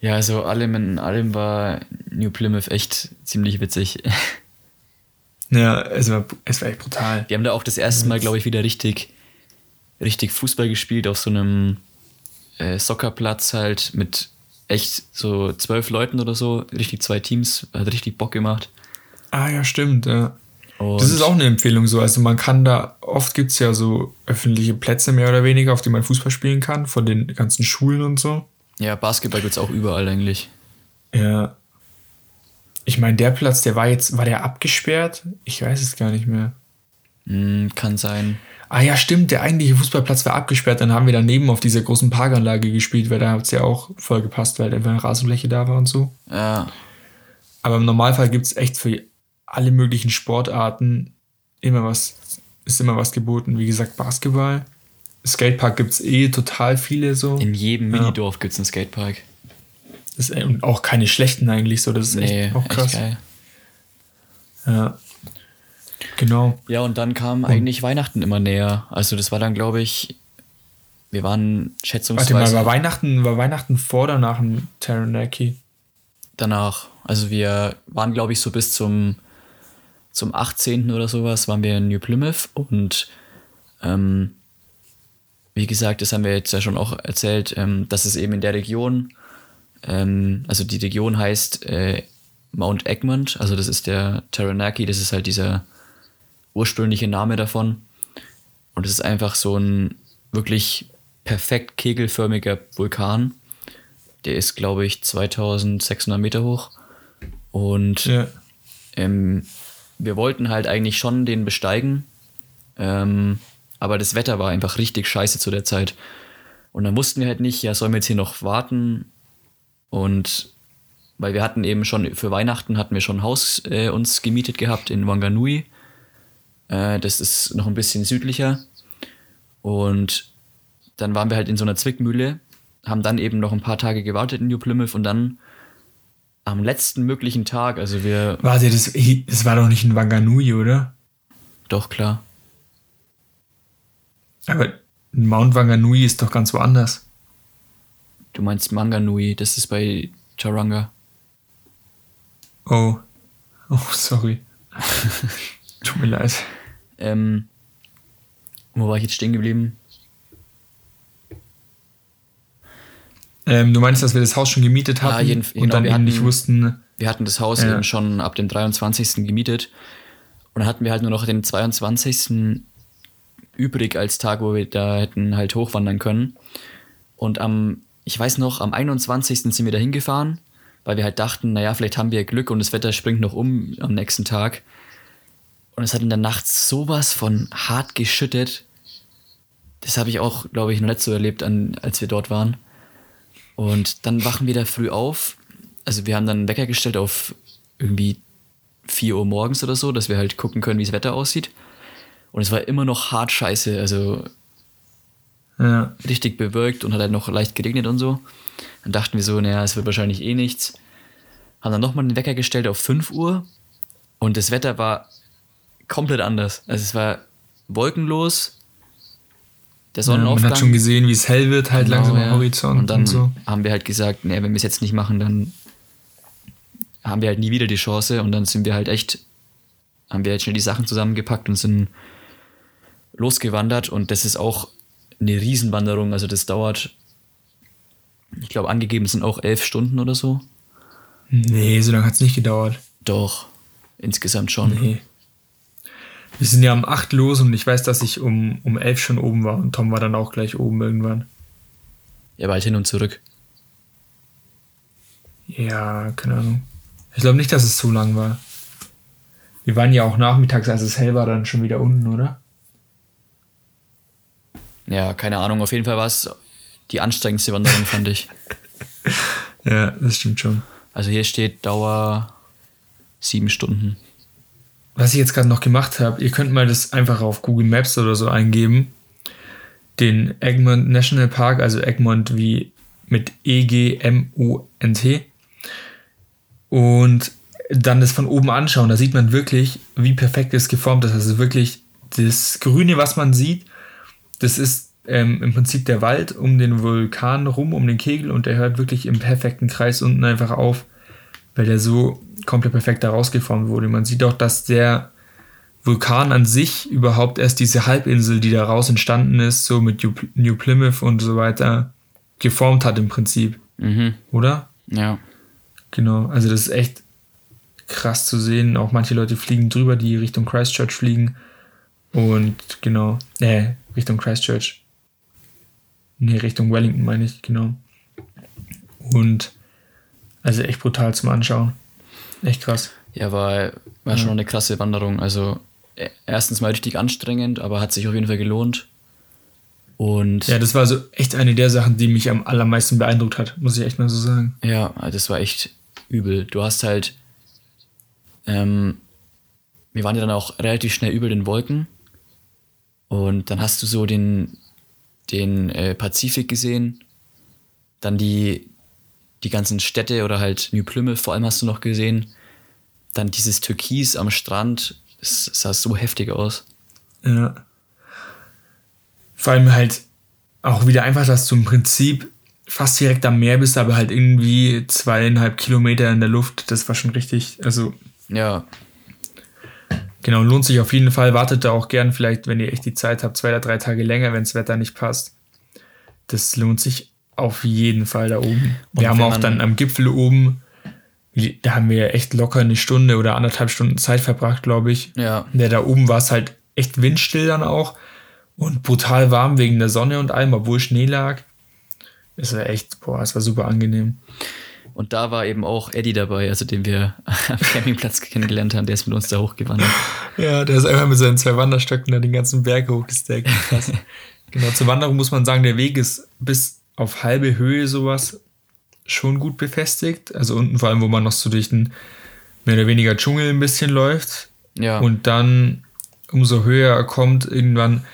ja, also allem in allem war New Plymouth echt ziemlich witzig. Ja, es war, es war echt brutal. Wir haben da auch das erste Mal, glaube ich, wieder richtig, richtig Fußball gespielt auf so einem äh, Soccerplatz halt mit echt so zwölf Leuten oder so, richtig zwei Teams, hat richtig Bock gemacht. Ah ja, stimmt. Ja. Und Das ist auch eine Empfehlung so. Also man kann da, oft gibt es ja so öffentliche Plätze mehr oder weniger, auf denen man Fußball spielen kann, von den ganzen Schulen und so. ja, Basketball gibt es auch überall eigentlich. Ja. Ich meine, der Platz, der war jetzt, war der abgesperrt? Ich weiß es gar nicht mehr. Hm, kann sein. Ah ja, stimmt, der eigentliche Fußballplatz war abgesperrt, dann haben wir daneben auf dieser großen Parkanlage gespielt, weil da hat es ja auch voll gepasst, weil einfach eine Rasenfläche da war und so. Ja, Aber im Normalfall gibt es echt für alle möglichen Sportarten immer was, ist immer was geboten. Wie gesagt, Basketball. Skatepark gibt es eh total viele so. in jedem Ja. Minidorf gibt es einen Skatepark. Das ist, und auch keine schlechten eigentlich so, das ist echt Nee, auch echt krass. geil. ja. Genau. Ja, und dann kam eigentlich Weihnachten immer näher. Also das war dann, glaube ich, wir waren Warte schätzungsweise mal, war Weihnachten, war Weihnachten vor oder nach dem Taranaki? danach. Also wir waren, glaube ich, so bis zum, zum 18. oder sowas waren wir in New Plymouth und ähm, wie gesagt, das haben wir jetzt ja schon auch erzählt, ähm, dass es eben in der Region, ähm, also die Region heißt äh, Mount Egmont, also das ist der Taranaki, das ist halt dieser ursprüngliche Name davon. Und es ist einfach so ein wirklich perfekt kegelförmiger Vulkan. Der ist, glaube ich, 2600 Meter hoch. Und Ja. ähm, wir wollten halt eigentlich schon den besteigen. Ähm, aber das Wetter war einfach richtig scheiße zu der Zeit. Und dann wussten wir halt nicht, ja, sollen wir jetzt hier noch warten? Und weil wir hatten eben schon für Weihnachten hatten wir schon ein Haus äh, uns gemietet gehabt in Wanganui. Äh, das ist noch ein bisschen südlicher. Und dann waren wir halt in so einer Zwickmühle, haben dann eben noch ein paar Tage gewartet in New Plymouth und dann am letzten möglichen Tag, also wir, Warte, das, das war doch nicht in Wanganui, oder? doch klar, Aber Mount Wanganui ist doch ganz woanders. du meinst Manganui, das ist bei Charanga. Oh. Oh, sorry. Tut mir leid. Ähm, wo war ich jetzt stehen geblieben? Ähm, du meinst, dass wir das Haus schon gemietet Ja, hatten jeden- und genau, dann wir eben nicht hatten- wussten. Wir hatten das Haus Ja. eben schon ab dem 23. gemietet und dann hatten wir halt nur noch den 22. übrig als Tag, wo wir da hätten halt hochwandern können. Und am, ich weiß noch, am 21. sind wir da hingefahren weil wir halt dachten, naja, vielleicht haben wir Glück und das Wetter springt noch um am nächsten Tag. Und es hat in der Nacht sowas von hart geschüttet. Das habe ich auch, glaube ich, noch nicht so erlebt, an, als wir dort waren. Und dann wachen wir da früh auf. Also wir haben dann einen Wecker gestellt auf irgendwie 4 Uhr morgens oder so, dass wir halt gucken können, wie das Wetter aussieht. Und es war immer noch hart scheiße, also Ja. richtig bewölkt und hat halt noch leicht geregnet und so. Dann dachten wir so, naja, es wird wahrscheinlich eh nichts. Haben dann nochmal den Wecker gestellt auf 5 Uhr und das Wetter war komplett anders. Also es war wolkenlos, der ja. Man Sonnenaufgang. hat schon gesehen, wie es hell wird, halt Genau, langsam ja. am Horizont und und, dann so. haben wir halt gesagt, nee, wenn wir es jetzt nicht machen, dann haben wir halt nie wieder die Chance und dann sind wir halt echt, haben wir halt schnell die Sachen zusammengepackt und sind losgewandert und das ist auch eine Riesenwanderung, also das dauert, ich glaube angegeben sind auch elf Stunden oder so. Nee, so lange hat es nicht gedauert. Doch, insgesamt schon. Nee. Wir sind ja um 8 los und ich weiß, dass ich um, um 11 schon oben war und Tom war dann auch gleich oben irgendwann. Ja, bald hin und zurück. Ja, keine Ahnung. Ich glaube nicht, dass es so lang war. Wir waren ja auch nachmittags, als es hell war, dann schon wieder unten, oder? Ja, keine Ahnung, auf jeden Fall war es die anstrengendste Wanderung, fand ich. Ja, das stimmt schon. Also hier steht Dauer sieben Stunden. Was ich jetzt gerade noch gemacht habe, ihr könnt mal das einfach auf Google Maps oder so eingeben. Den Egmont National Park, also Egmont wie mit E E-G-M-O-N-T. Und dann das von oben anschauen. Da sieht man wirklich, wie perfekt es geformt ist. Also wirklich das Grüne, was man sieht, das ist ähm, im Prinzip der Wald um den Vulkan rum, um den Kegel und der hört wirklich im perfekten Kreis unten einfach auf, weil der so komplett perfekt da rausgeformt wurde. Man sieht auch, dass der Vulkan an sich überhaupt erst diese Halbinsel, die daraus entstanden ist, so mit New New Plymouth und so weiter, geformt hat im Prinzip, Mhm. oder? Ja. Genau, also das ist echt krass zu sehen. Auch manche Leute fliegen drüber, die Richtung Christchurch fliegen. Und genau, äh, Richtung Christchurch. Nee, Richtung Wellington meine ich, genau. Und also echt brutal zum Anschauen. Echt krass. Ja, war, war schon eine krasse Wanderung. Also e- erstens mal richtig anstrengend, aber hat sich auf jeden Fall gelohnt. Und Ja, das war so echt eine der Sachen, die mich am allermeisten beeindruckt hat, muss ich echt mal so sagen. Ja, das war echt übel. Du hast halt, ähm, wir waren ja dann auch relativ schnell über den Wolken und dann hast du so den, den äh, Pazifik gesehen, dann die, die ganzen Städte oder halt New Plymouth vor allem hast du noch gesehen, dann dieses Türkis am Strand, das sah so heftig aus. Ja. Vor allem halt auch wieder einfach, dass du im Prinzip fast direkt am Meer bist, aber halt irgendwie zweieinhalb Kilometer in der Luft. Das war schon richtig, also Ja, genau, lohnt sich auf jeden Fall. Wartet da auch gern vielleicht, wenn ihr echt die Zeit habt, zwei oder drei Tage länger, wenn das Wetter nicht passt. Das lohnt sich auf jeden Fall da oben. Und Wir haben auch dann am Gipfel oben, da haben wir echt locker eine Stunde oder anderthalb Stunden Zeit verbracht, glaube ich. ja, Ja, da oben war es halt echt windstill dann auch und brutal warm wegen der Sonne und allem, obwohl Schnee lag. Es war echt, boah, es war super angenehm. Und da war eben auch Eddie dabei, also den wir am Campingplatz kennengelernt haben, der ist mit uns da hochgewandert. Ja, der ist einfach mit seinen zwei Wanderstöcken da den ganzen Berg hochgesteckt. Krass. genau, zur Wanderung muss man sagen, der Weg ist bis auf halbe Höhe sowas schon gut befestigt. Also unten vor allem, wo man noch so durch den mehr oder weniger Dschungel ein bisschen läuft. Ja, Und dann, umso höher er kommt, irgendwann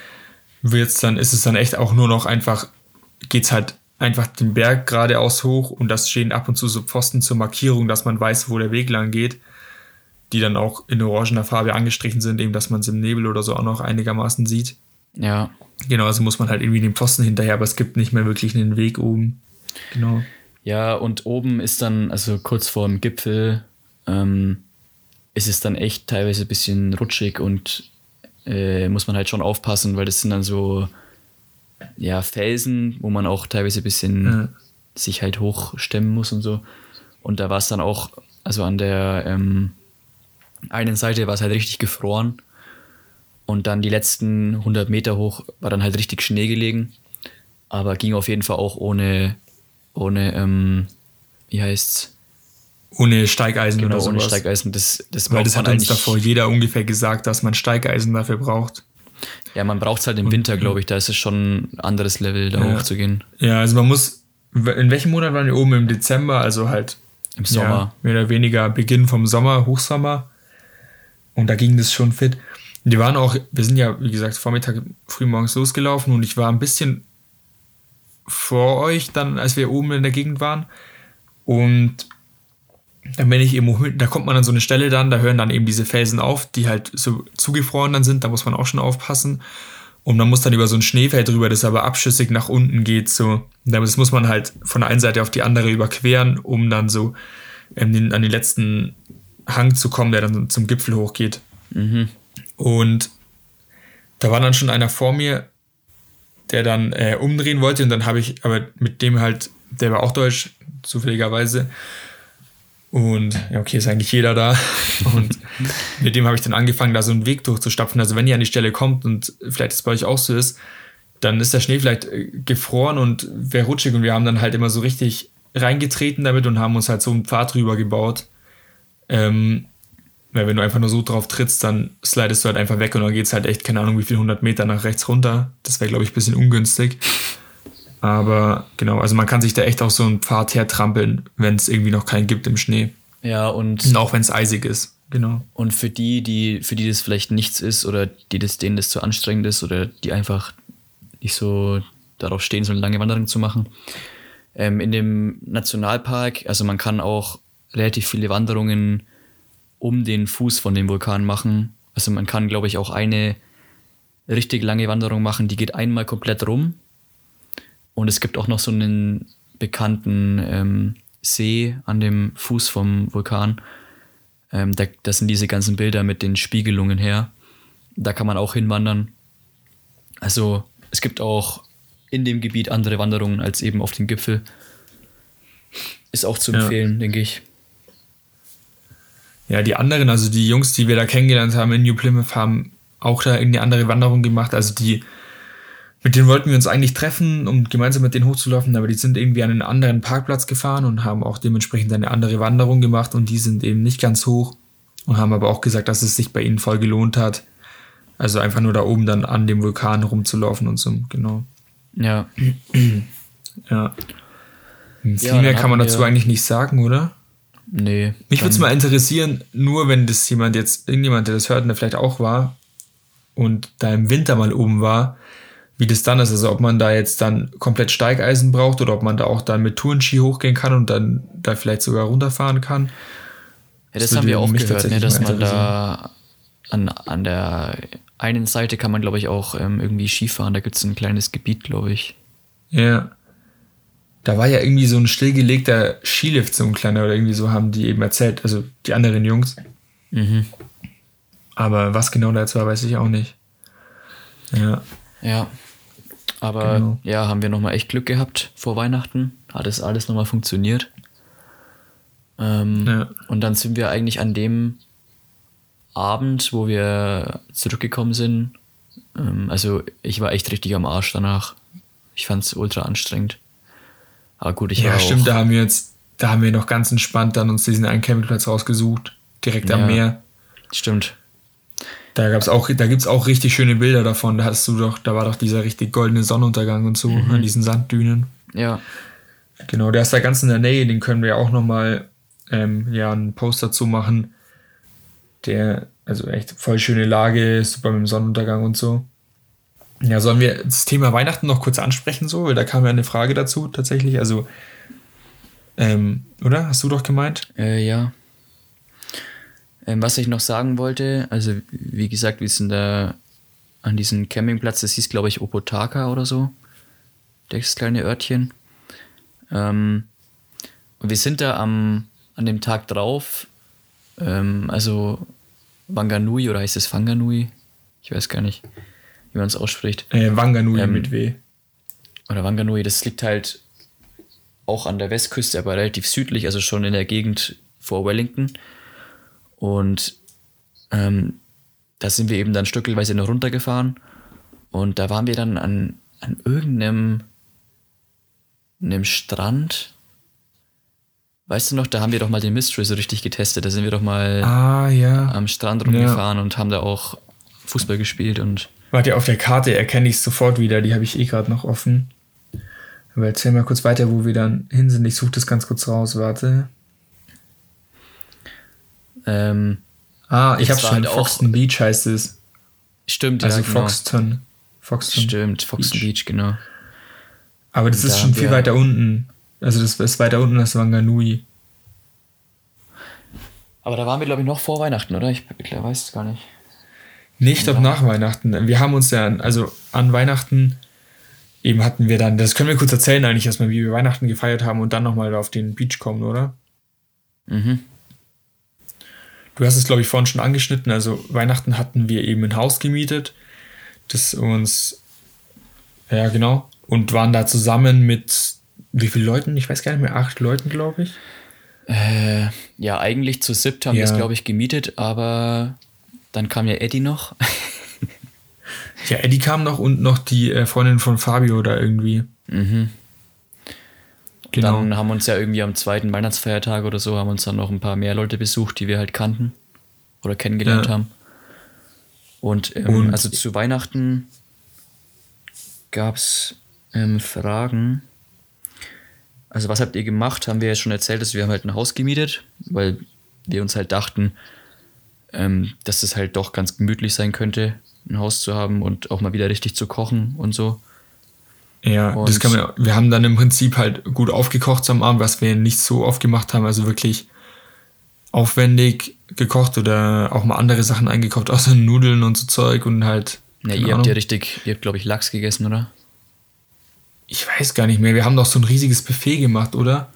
wird's dann, ist es dann echt auch nur noch einfach, geht's halt einfach den Berg geradeaus hoch und das stehen ab und zu so Pfosten zur Markierung, dass man weiß, wo der Weg lang geht, die dann auch in orangener Farbe angestrichen sind, eben, dass man es im Nebel oder so auch noch einigermaßen sieht. Ja. Genau, also muss man halt irgendwie den Pfosten hinterher, aber es gibt nicht mehr wirklich einen Weg oben. Genau. Ja, und oben ist dann, also kurz vor dem Gipfel, ähm, ist es dann echt teilweise ein bisschen rutschig und äh, muss man halt schon aufpassen, weil das sind dann so ja, Felsen, wo man auch teilweise ein bisschen Ja. sich halt hochstemmen muss und so. Und da war es dann auch, also an der ähm, einen Seite war es halt richtig gefroren. Und dann die letzten 100 Meter hoch war dann halt richtig Schnee gelegen. Aber ging auf jeden Fall auch ohne, ohne ähm, wie heißt's, Ohne Steigeisen genau, oder sowas. ohne Steigeisen. Das, das Weil das hat uns davor jeder ungefähr gesagt, dass man Steigeisen dafür braucht. Ja, man braucht es halt im Winter, glaube ich. Da ist es schon ein anderes Level, da Ja. hochzugehen. Ja, also man muss. In welchem Monat waren wir oben? Im Dezember, also halt Im Sommer. Ja, mehr oder weniger Beginn vom Sommer, Hochsommer. Und da ging das schon fit. Die waren auch, wir sind ja, wie gesagt, Vormittag frühmorgens losgelaufen und ich war ein bisschen vor euch dann, als wir oben in der Gegend waren. Und dann bin ich eben, da kommt man an so eine Stelle dann, da hören dann eben diese Felsen auf, die halt so zugefroren dann sind, da muss man auch schon aufpassen. Und man muss dann über so ein Schneefeld drüber, das aber abschüssig nach unten geht, so. Das muss man halt von der einen Seite auf die andere überqueren, um dann so ähm, an den letzten Hang zu kommen, der dann zum Gipfel hochgeht. Und da war dann schon einer vor mir, der dann äh, umdrehen wollte und dann habe ich, aber mit dem halt, der war auch deutsch, zufälligerweise. Und ja, okay, ist eigentlich jeder da. Und mit dem habe ich dann angefangen, da so einen Weg durchzustapfen. Also wenn ihr an die Stelle kommt und vielleicht es bei euch auch so ist, dann ist der Schnee vielleicht äh, gefroren und wäre rutschig und wir haben dann halt immer so richtig reingetreten damit und haben uns halt so einen Pfad drüber gebaut. Ähm, weil wenn du einfach nur so drauf trittst, dann slidest du halt einfach weg und dann geht es halt echt, keine Ahnung, wie viel 100 Meter nach rechts runter. Das wäre, glaube ich, ein bisschen ungünstig. Aber genau, also man kann sich da echt auf so einen Pfad hertrampeln, wenn es irgendwie noch keinen gibt im Schnee. Ja, und, Und auch wenn es eisig ist. Genau. und für die, die, für die das vielleicht nichts ist oder die das, denen das zu anstrengend ist oder die einfach nicht so darauf stehen, so eine lange Wanderung zu machen. Ähm, in dem Nationalpark, also man kann auch relativ viele Wanderungen um den Fuß von dem Vulkan machen. Also man kann, glaube ich, auch eine richtig lange Wanderung machen, die geht einmal komplett rum. Und es gibt auch noch so einen bekannten ähm, See an dem Fuß vom Vulkan. Ähm, da, das sind diese ganzen Bilder mit den Spiegelungen her. Da kann man auch hinwandern. Also es gibt auch in dem Gebiet andere Wanderungen als eben auf dem Gipfel. Ist auch zu Ja. empfehlen, denke ich. Ja, die anderen, also die Jungs, die wir da kennengelernt haben in New Plymouth, haben auch da irgendeine andere Wanderung gemacht. Also die, mit denen wollten wir uns eigentlich treffen, um gemeinsam mit denen hochzulaufen, aber die sind irgendwie an einen anderen Parkplatz gefahren und haben auch dementsprechend eine andere Wanderung gemacht und die sind eben nicht ganz hoch und haben aber auch gesagt, dass es sich bei ihnen voll gelohnt hat. Also einfach nur da oben dann an dem Vulkan rumzulaufen und so, genau. Ja, Ja. Viel dann mehr kann man dazu eigentlich nicht sagen, oder? Nee. Mich würde es mal interessieren, nur wenn das jemand jetzt, irgendjemand, der das hört und der vielleicht auch war und da im Winter mal oben war, wie das dann ist. Also ob man da jetzt dann komplett Steigeisen braucht oder ob man da auch dann mit Tourenski hochgehen kann und dann da vielleicht sogar runterfahren kann. Ja, das Das haben wir auch gehört, ne, dass man da an, an der einen Seite kann man, glaube ich, auch ähm, irgendwie Skifahren. Da gibt es ein kleines Gebiet, glaube ich. Ja. Da war ja irgendwie so ein stillgelegter Skilift, so ein kleiner, oder irgendwie so haben die eben erzählt, also die anderen Jungs. Mhm. Aber was genau da jetzt war, weiß ich auch nicht. Ja. Ja. Aber Genau. ja, haben wir nochmal echt Glück gehabt vor Weihnachten. Hat es alles nochmal funktioniert. Ähm, Ja. Und dann sind wir eigentlich an dem Abend, wo wir zurückgekommen sind. Ähm, also ich war echt richtig am Arsch danach. Ich fand es ultra anstrengend. Aber gut, ich Ja, stimmt, da haben wir jetzt, da haben wir noch ganz entspannt dann uns diesen einen Campingplatz rausgesucht, direkt am Ja. Meer. Stimmt. Da gab's auch, da gibt's auch richtig schöne Bilder davon. Da hast du doch, da war doch dieser richtig goldene Sonnenuntergang und so Mhm. an diesen Sanddünen. Ja. Genau, der ist da ganz in der Nähe, den können wir auch nochmal ähm, ja, einen Post dazu machen. Der, also echt voll schöne Lage, super mit dem Sonnenuntergang und so. Ja, sollen wir das Thema Weihnachten noch kurz ansprechen, so? Weil da kam ja eine Frage dazu tatsächlich. Also, ähm, oder? Hast du doch gemeint? Äh, ja. Ähm, was ich noch sagen wollte, also wie gesagt, wir sind da an diesem Campingplatz, das hieß glaube ich Opotaka oder so, das kleine Örtchen. Ähm, und wir sind da am, an dem Tag drauf, ähm, also Wanganui oder heißt es Wanganui? Ich weiß gar nicht, wie man es ausspricht. Äh, Wanganui Ähm, mit W. Oder Wanganui, das liegt halt auch an der Westküste, aber relativ südlich, also schon in der Gegend vor Wellington. Und ähm, da sind wir eben dann stückelweise noch runtergefahren. Und da waren wir dann an, an irgendeinem einem Strand. Weißt du noch, da haben wir doch mal den Mystery so richtig getestet. Da sind wir doch mal Ah, ja. am Strand rumgefahren und haben da auch Fußball gespielt und Warte, auf der Karte erkenne ich es sofort wieder. Die habe ich eh gerade noch offen. Aber erzähl mal kurz weiter, wo wir dann hin sind. Ich suche das ganz kurz raus. Warte. ähm, Ah, ich habe schon. halt Foxton Beach heißt es. stimmt, Also ja, genau. Foxton. Foxton. Stimmt, Foxton Beach. Beach, genau. Aber das Und ist da schon viel weiter unten. Also das ist weiter unten als Wanganui. Aber da waren wir, glaube ich, noch vor Weihnachten, oder? Ich, ich weiß es gar nicht. Nee, ich glaube nach Weihnachten. Wir haben uns ja, also an Weihnachten eben hatten wir dann, das können wir kurz erzählen eigentlich erstmal, wie wir Weihnachten gefeiert haben und dann nochmal auf den Beach kommen, oder? Mhm. Du hast es, glaube ich, vorhin schon angeschnitten. Also Weihnachten hatten wir eben ein Haus gemietet, das uns, ja genau, und waren da zusammen mit, wie viele Leuten? Ich weiß gar nicht mehr, acht Leuten, glaube ich. Äh, ja, eigentlich zu siebt haben wir Ja. es, glaube ich, gemietet, aber dann kam ja Eddie noch. Ja, Eddie kam noch und noch die äh, Freundin von Fabio da irgendwie. mhm. Genau. Dann haben uns ja irgendwie am zweiten Weihnachtsfeiertag oder so, haben uns dann noch ein paar mehr Leute besucht, die wir halt kannten oder kennengelernt Ja. haben. Und, ähm, Und- also zu Weihnachten gab es ähm, Fragen. Also was habt ihr gemacht? Haben wir ja schon erzählt, dass wir haben halt ein Haus gemietet, weil wir uns halt dachten, ähm, dass es halt doch ganz gemütlich sein könnte, ein Haus zu haben und auch mal wieder richtig zu kochen und so. Ja, das Und- kann man. Wir haben dann im Prinzip halt gut aufgekocht am Abend, was wir nicht so oft gemacht haben. Also wirklich aufwendig gekocht oder auch mal andere Sachen eingekocht, außer Nudeln und so Zeug und halt. Ja, ihr habt Ahnung. ja richtig, ihr habt glaube ich Lachs gegessen, oder? Ich weiß gar nicht mehr. Wir haben doch so ein riesiges Buffet gemacht, oder?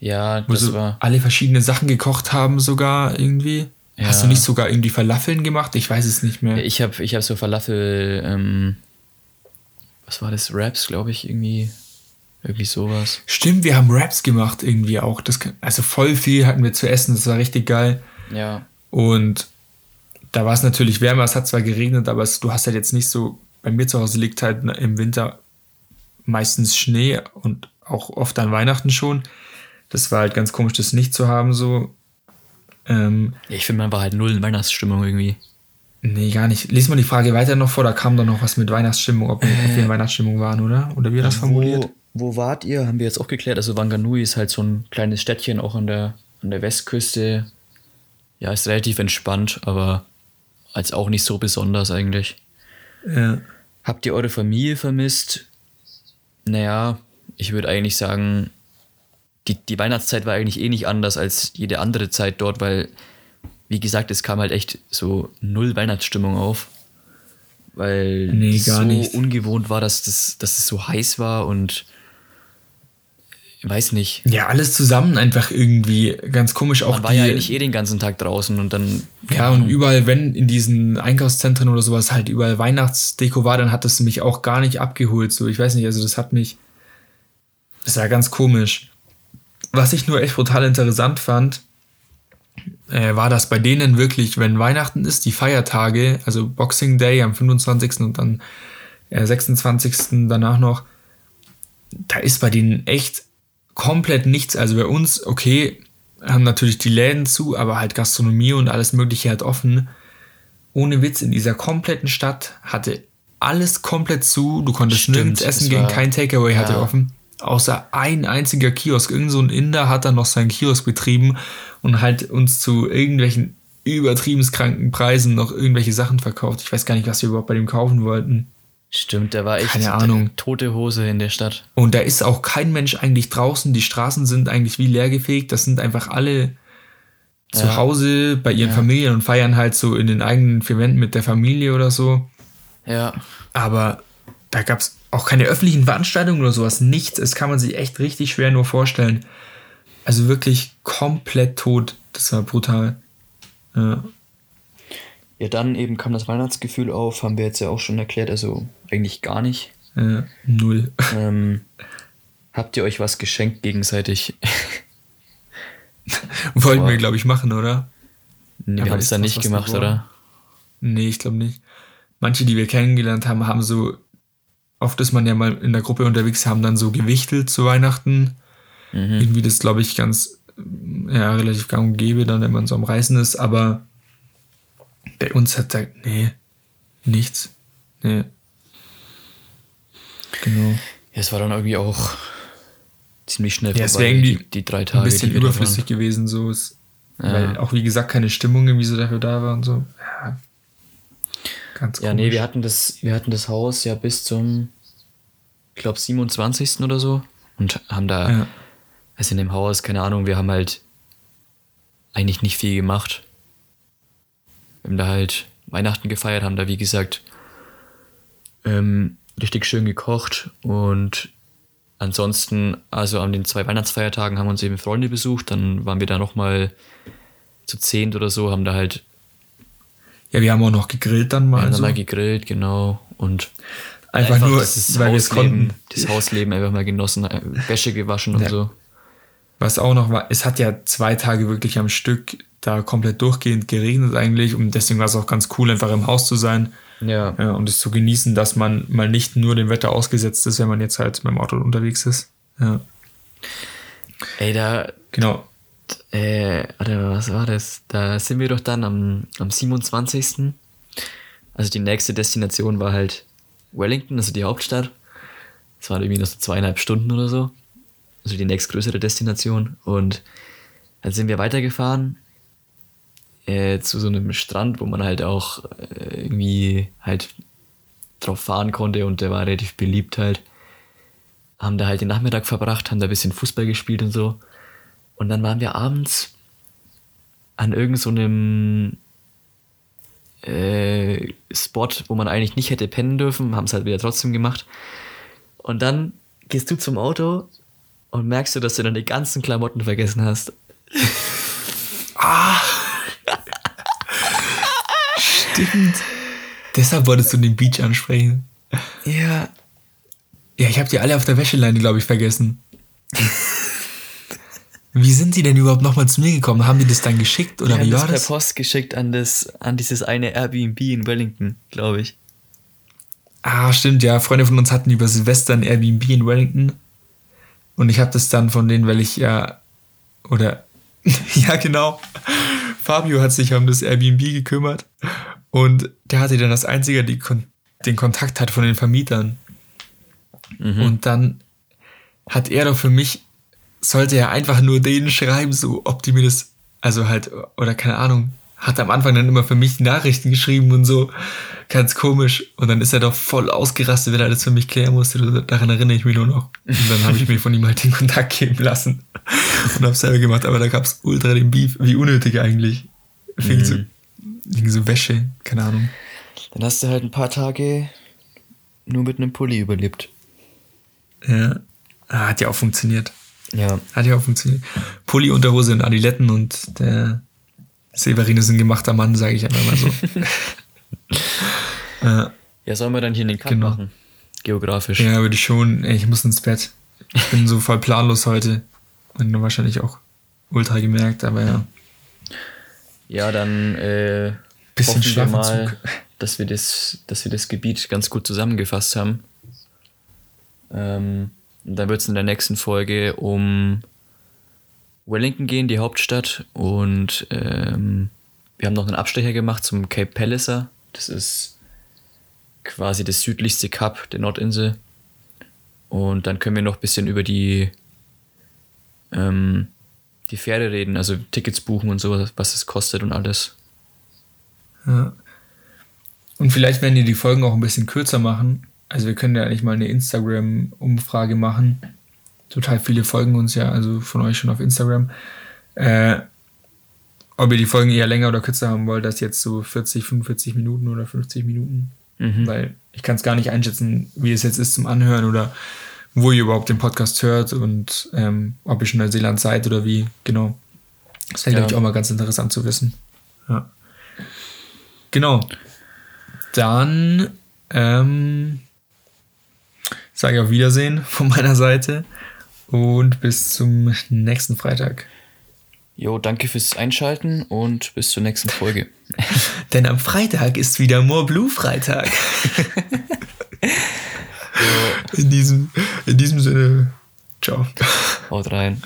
Ja, Wo das so war. alle verschiedene Sachen gekocht haben, sogar irgendwie. Ja. Hast du nicht sogar irgendwie Falafeln gemacht? Ich weiß es nicht mehr. Ich habe ich hab so Falafel, ähm, was war das? Raps, glaube ich, irgendwie. Irgendwie sowas. Stimmt, wir haben Wraps gemacht irgendwie auch. Das, also voll viel hatten wir zu essen. Das war richtig geil. Ja. Und da war es natürlich wärmer, es hat zwar geregnet, aber es, du hast halt jetzt nicht so, bei mir zu Hause liegt halt im Winter meistens Schnee und auch oft an Weihnachten schon. Das war halt ganz komisch, das nicht zu haben so. Ähm, Ich finde, man war halt null in Weihnachtsstimmung irgendwie. nee, gar nicht. Lies mal die Frage weiter noch vor, da kam doch noch was mit Weihnachtsstimmung, ob, wir- in Weihnachtsstimmung waren, oder? Oder wie das formuliert? Wo, wo wart ihr? Haben wir jetzt auch geklärt. Also Wanganui ist halt so ein kleines Städtchen auch an der, an der Westküste. Ja, ist relativ entspannt, aber als auch nicht so besonders eigentlich. Ja. Habt ihr eure Familie vermisst? Naja, ich würde eigentlich sagen, die, die Weihnachtszeit war eigentlich eh nicht anders als jede andere Zeit dort, weil, wie gesagt, es kam halt echt so null Weihnachtsstimmung auf. Weil Nee, es so nicht. ungewohnt war, dass, das, dass es so heiß war und ich weiß nicht. ja, alles zusammen einfach irgendwie ganz komisch. Auch Man war die, ja eigentlich eh den ganzen Tag draußen und dann. Ja, und überall, wenn in diesen Einkaufszentren oder sowas halt überall Weihnachtsdeko war, dann hat das mich auch gar nicht abgeholt. So, ich weiß nicht, also das hat mich. Das war ganz komisch. Was ich nur echt brutal interessant fand, äh, war, dass bei denen wirklich, wenn Weihnachten ist, die Feiertage, also Boxing Day am 25. und dann äh, 26. danach noch, da ist bei denen echt komplett nichts. Also bei uns, okay, haben natürlich die Läden zu, aber halt Gastronomie und alles Mögliche halt offen. Ohne Witz, in dieser kompletten Stadt hatte alles komplett zu. Du konntest Stimmt, nirgends essen es gehen, kein Takeaway hatte ja. offen. Außer ein einziger Kiosk. Irgend so ein Inder hat dann noch seinen Kiosk betrieben und halt uns zu irgendwelchen übertrieben kranken Preisen noch irgendwelche Sachen verkauft. Ich weiß gar nicht, was wir überhaupt bei dem kaufen wollten. Stimmt, der war echt Keine Ahnung. tote Hose in der Stadt. Und da ist auch kein Mensch eigentlich draußen. Die Straßen sind eigentlich wie leergefegt. Das sind einfach alle zu Ja. Hause bei ihren Ja. Familien und feiern halt so in den eigenen vier Wänden mit der Familie oder so. Ja. Aber da gab es auch keine öffentlichen Veranstaltungen oder sowas. Nichts. Es kann man sich echt richtig schwer nur vorstellen. Also wirklich komplett tot. Das war brutal. Ja. Ja, dann eben kam das Weihnachtsgefühl auf, haben wir jetzt ja auch schon erklärt, also eigentlich gar nicht. Ja, null. Ähm, habt ihr euch was geschenkt gegenseitig? Wollten wir, glaube ich, machen, oder? nee, wir haben es dann nicht gemacht, oder? Nee, ich glaube nicht. Manche, die wir kennengelernt haben, haben so, oft ist man ja mal in der Gruppe unterwegs, haben dann so gewichtelt zu Weihnachten. Mhm. Irgendwie das, glaube ich, ganz ja relativ gang und gäbe, dann, wenn man so am Reisen ist, aber bei uns hat er, nee, nichts. Nee. Genau. Ja, es war dann irgendwie auch ziemlich schnell ja, vorbei, es irgendwie die, die, drei Tage. Ein bisschen überflüssig gewesen, so. Ist, ja. Weil auch, wie gesagt, keine Stimmung irgendwie so dafür da war und so. Ja. Ganz Ja, komisch. nee, wir hatten, das, wir hatten das Haus ja bis zum, ich glaube, 27. oder so. Und haben da, ja. also in dem Haus, keine Ahnung, wir haben halt eigentlich nicht viel gemacht. Wir haben da halt Weihnachten gefeiert, haben da, wie gesagt, ähm, richtig schön gekocht und ansonsten, also an den zwei Weihnachtsfeiertagen haben uns eben Freunde besucht, dann waren wir da nochmal zu zehnt oder so, haben da halt. Ja, wir haben auch noch gegrillt dann mal. Wir haben so. mal gegrillt, genau. Und einfach, einfach nur, das weil wir es konnten. Das Hausleben einfach mal genossen, äh, Wäsche gewaschen und ja. so. Was auch noch war, es hat ja zwei Tage wirklich am Stück da komplett durchgehend geregnet eigentlich und deswegen war es auch ganz cool, einfach im Haus zu sein. Ja. ja. Und es zu genießen, dass man mal nicht nur dem Wetter ausgesetzt ist, wenn man jetzt halt mit dem Auto unterwegs ist. Ja. Ey, da. Genau. Äh, oder was war das? Da sind wir doch dann am, am 27. Also die nächste Destination war halt Wellington, also die Hauptstadt. Das waren irgendwie noch so zweieinhalb Stunden oder so. Also die nächstgrößere Destination. Und dann sind wir weitergefahren äh, zu so einem Strand, wo man halt auch äh, irgendwie halt drauf fahren konnte und der war relativ beliebt halt. Haben da halt den Nachmittag verbracht, haben da ein bisschen Fußball gespielt und so. Und dann waren wir abends an irgendeinem so äh, Spot, wo man eigentlich nicht hätte pennen dürfen, haben es halt wieder trotzdem gemacht. Und dann gehst du zum Auto und merkst du, dass du deine ganzen Klamotten vergessen hast. ah! Stimmt. Deshalb wolltest du den Beach ansprechen. Ja. Ja, ich habe die alle auf der Wäscheleine, glaube ich, vergessen. wie sind die denn überhaupt nochmal zu mir gekommen? Haben die das dann geschickt oder die wie war das? per Post geschickt an, das, an dieses eine Airbnb in Wellington, glaube ich. Ah, stimmt, ja. Freunde von uns hatten über Silvester ein Airbnb in Wellington. Und ich habe das dann von denen, weil ich ja. Oder. ja, genau. Fabio hat sich um das Airbnb gekümmert. Und der hatte dann als einziger die, den Kontakt hat von den Vermietern. Mhm. Und dann hat er doch für mich, sollte er einfach nur denen schreiben, so ob die mir das, also halt, oder keine Ahnung, hat am Anfang dann immer für mich Nachrichten geschrieben und so, ganz komisch. Und dann ist er doch voll ausgerastet, wenn er das für mich klären musste. Daran erinnere ich mich nur noch. Und dann habe ich mir von ihm halt den Kontakt geben lassen und habe selber gemacht. Aber da gab es ultra den Beef, wie unnötig eigentlich. Mhm. so irgendwie so Wäsche, keine Ahnung. Dann hast du halt ein paar Tage nur mit einem Pulli überlebt. Ja. Ah, hat ja auch funktioniert. Ja. Hat ja auch funktioniert. Pulli, Unterhose und Adiletten und der Severin ist ein gemachter Mann, sage ich einfach mal so. ja. ja, sollen wir dann hier den Cut genau. machen? Geografisch. Ja, würde ich schon. Ey, ich muss ins Bett. Ich bin so voll planlos heute. Und wahrscheinlich auch ultra gemerkt, aber ja. Ja, dann äh, Bisschen hoffen wir mal, dass wir, das, dass wir das Gebiet ganz gut zusammengefasst haben. Ähm, dann wird es in der nächsten Folge um Wellington gehen, die Hauptstadt. Und ähm, wir haben noch einen Abstecher gemacht zum Cape Palliser. Das ist quasi das südlichste Kap der Nordinsel. Und dann können wir noch ein bisschen über die ähm, die Fähre reden, also Tickets buchen und so, was es kostet und alles. Ja. Und vielleicht werden die die Folgen auch ein bisschen kürzer machen. Also wir können ja eigentlich mal eine Instagram-Umfrage machen. Total viele folgen uns ja, also von euch schon auf Instagram. Äh, ob ihr die Folgen eher länger oder kürzer haben wollt, das jetzt so 40, 45 Minuten oder 50 Minuten. Mhm. Weil ich kann es gar nicht einschätzen, wie es jetzt ist zum Anhören oder wo ihr überhaupt den Podcast hört und ähm, ob ihr schon in Neuseeland seid oder wie, genau. Das wäre, ja. glaube ich, auch mal ganz interessant zu wissen. Ja. Genau. Dann ähm, sage ich auf Wiedersehen von meiner Seite und bis zum nächsten Freitag. Jo, danke fürs Einschalten und bis zur nächsten Folge. Denn am Freitag ist wieder More Blue Freitag. In diesem, in diesem Sinne, ciao. Haut rein.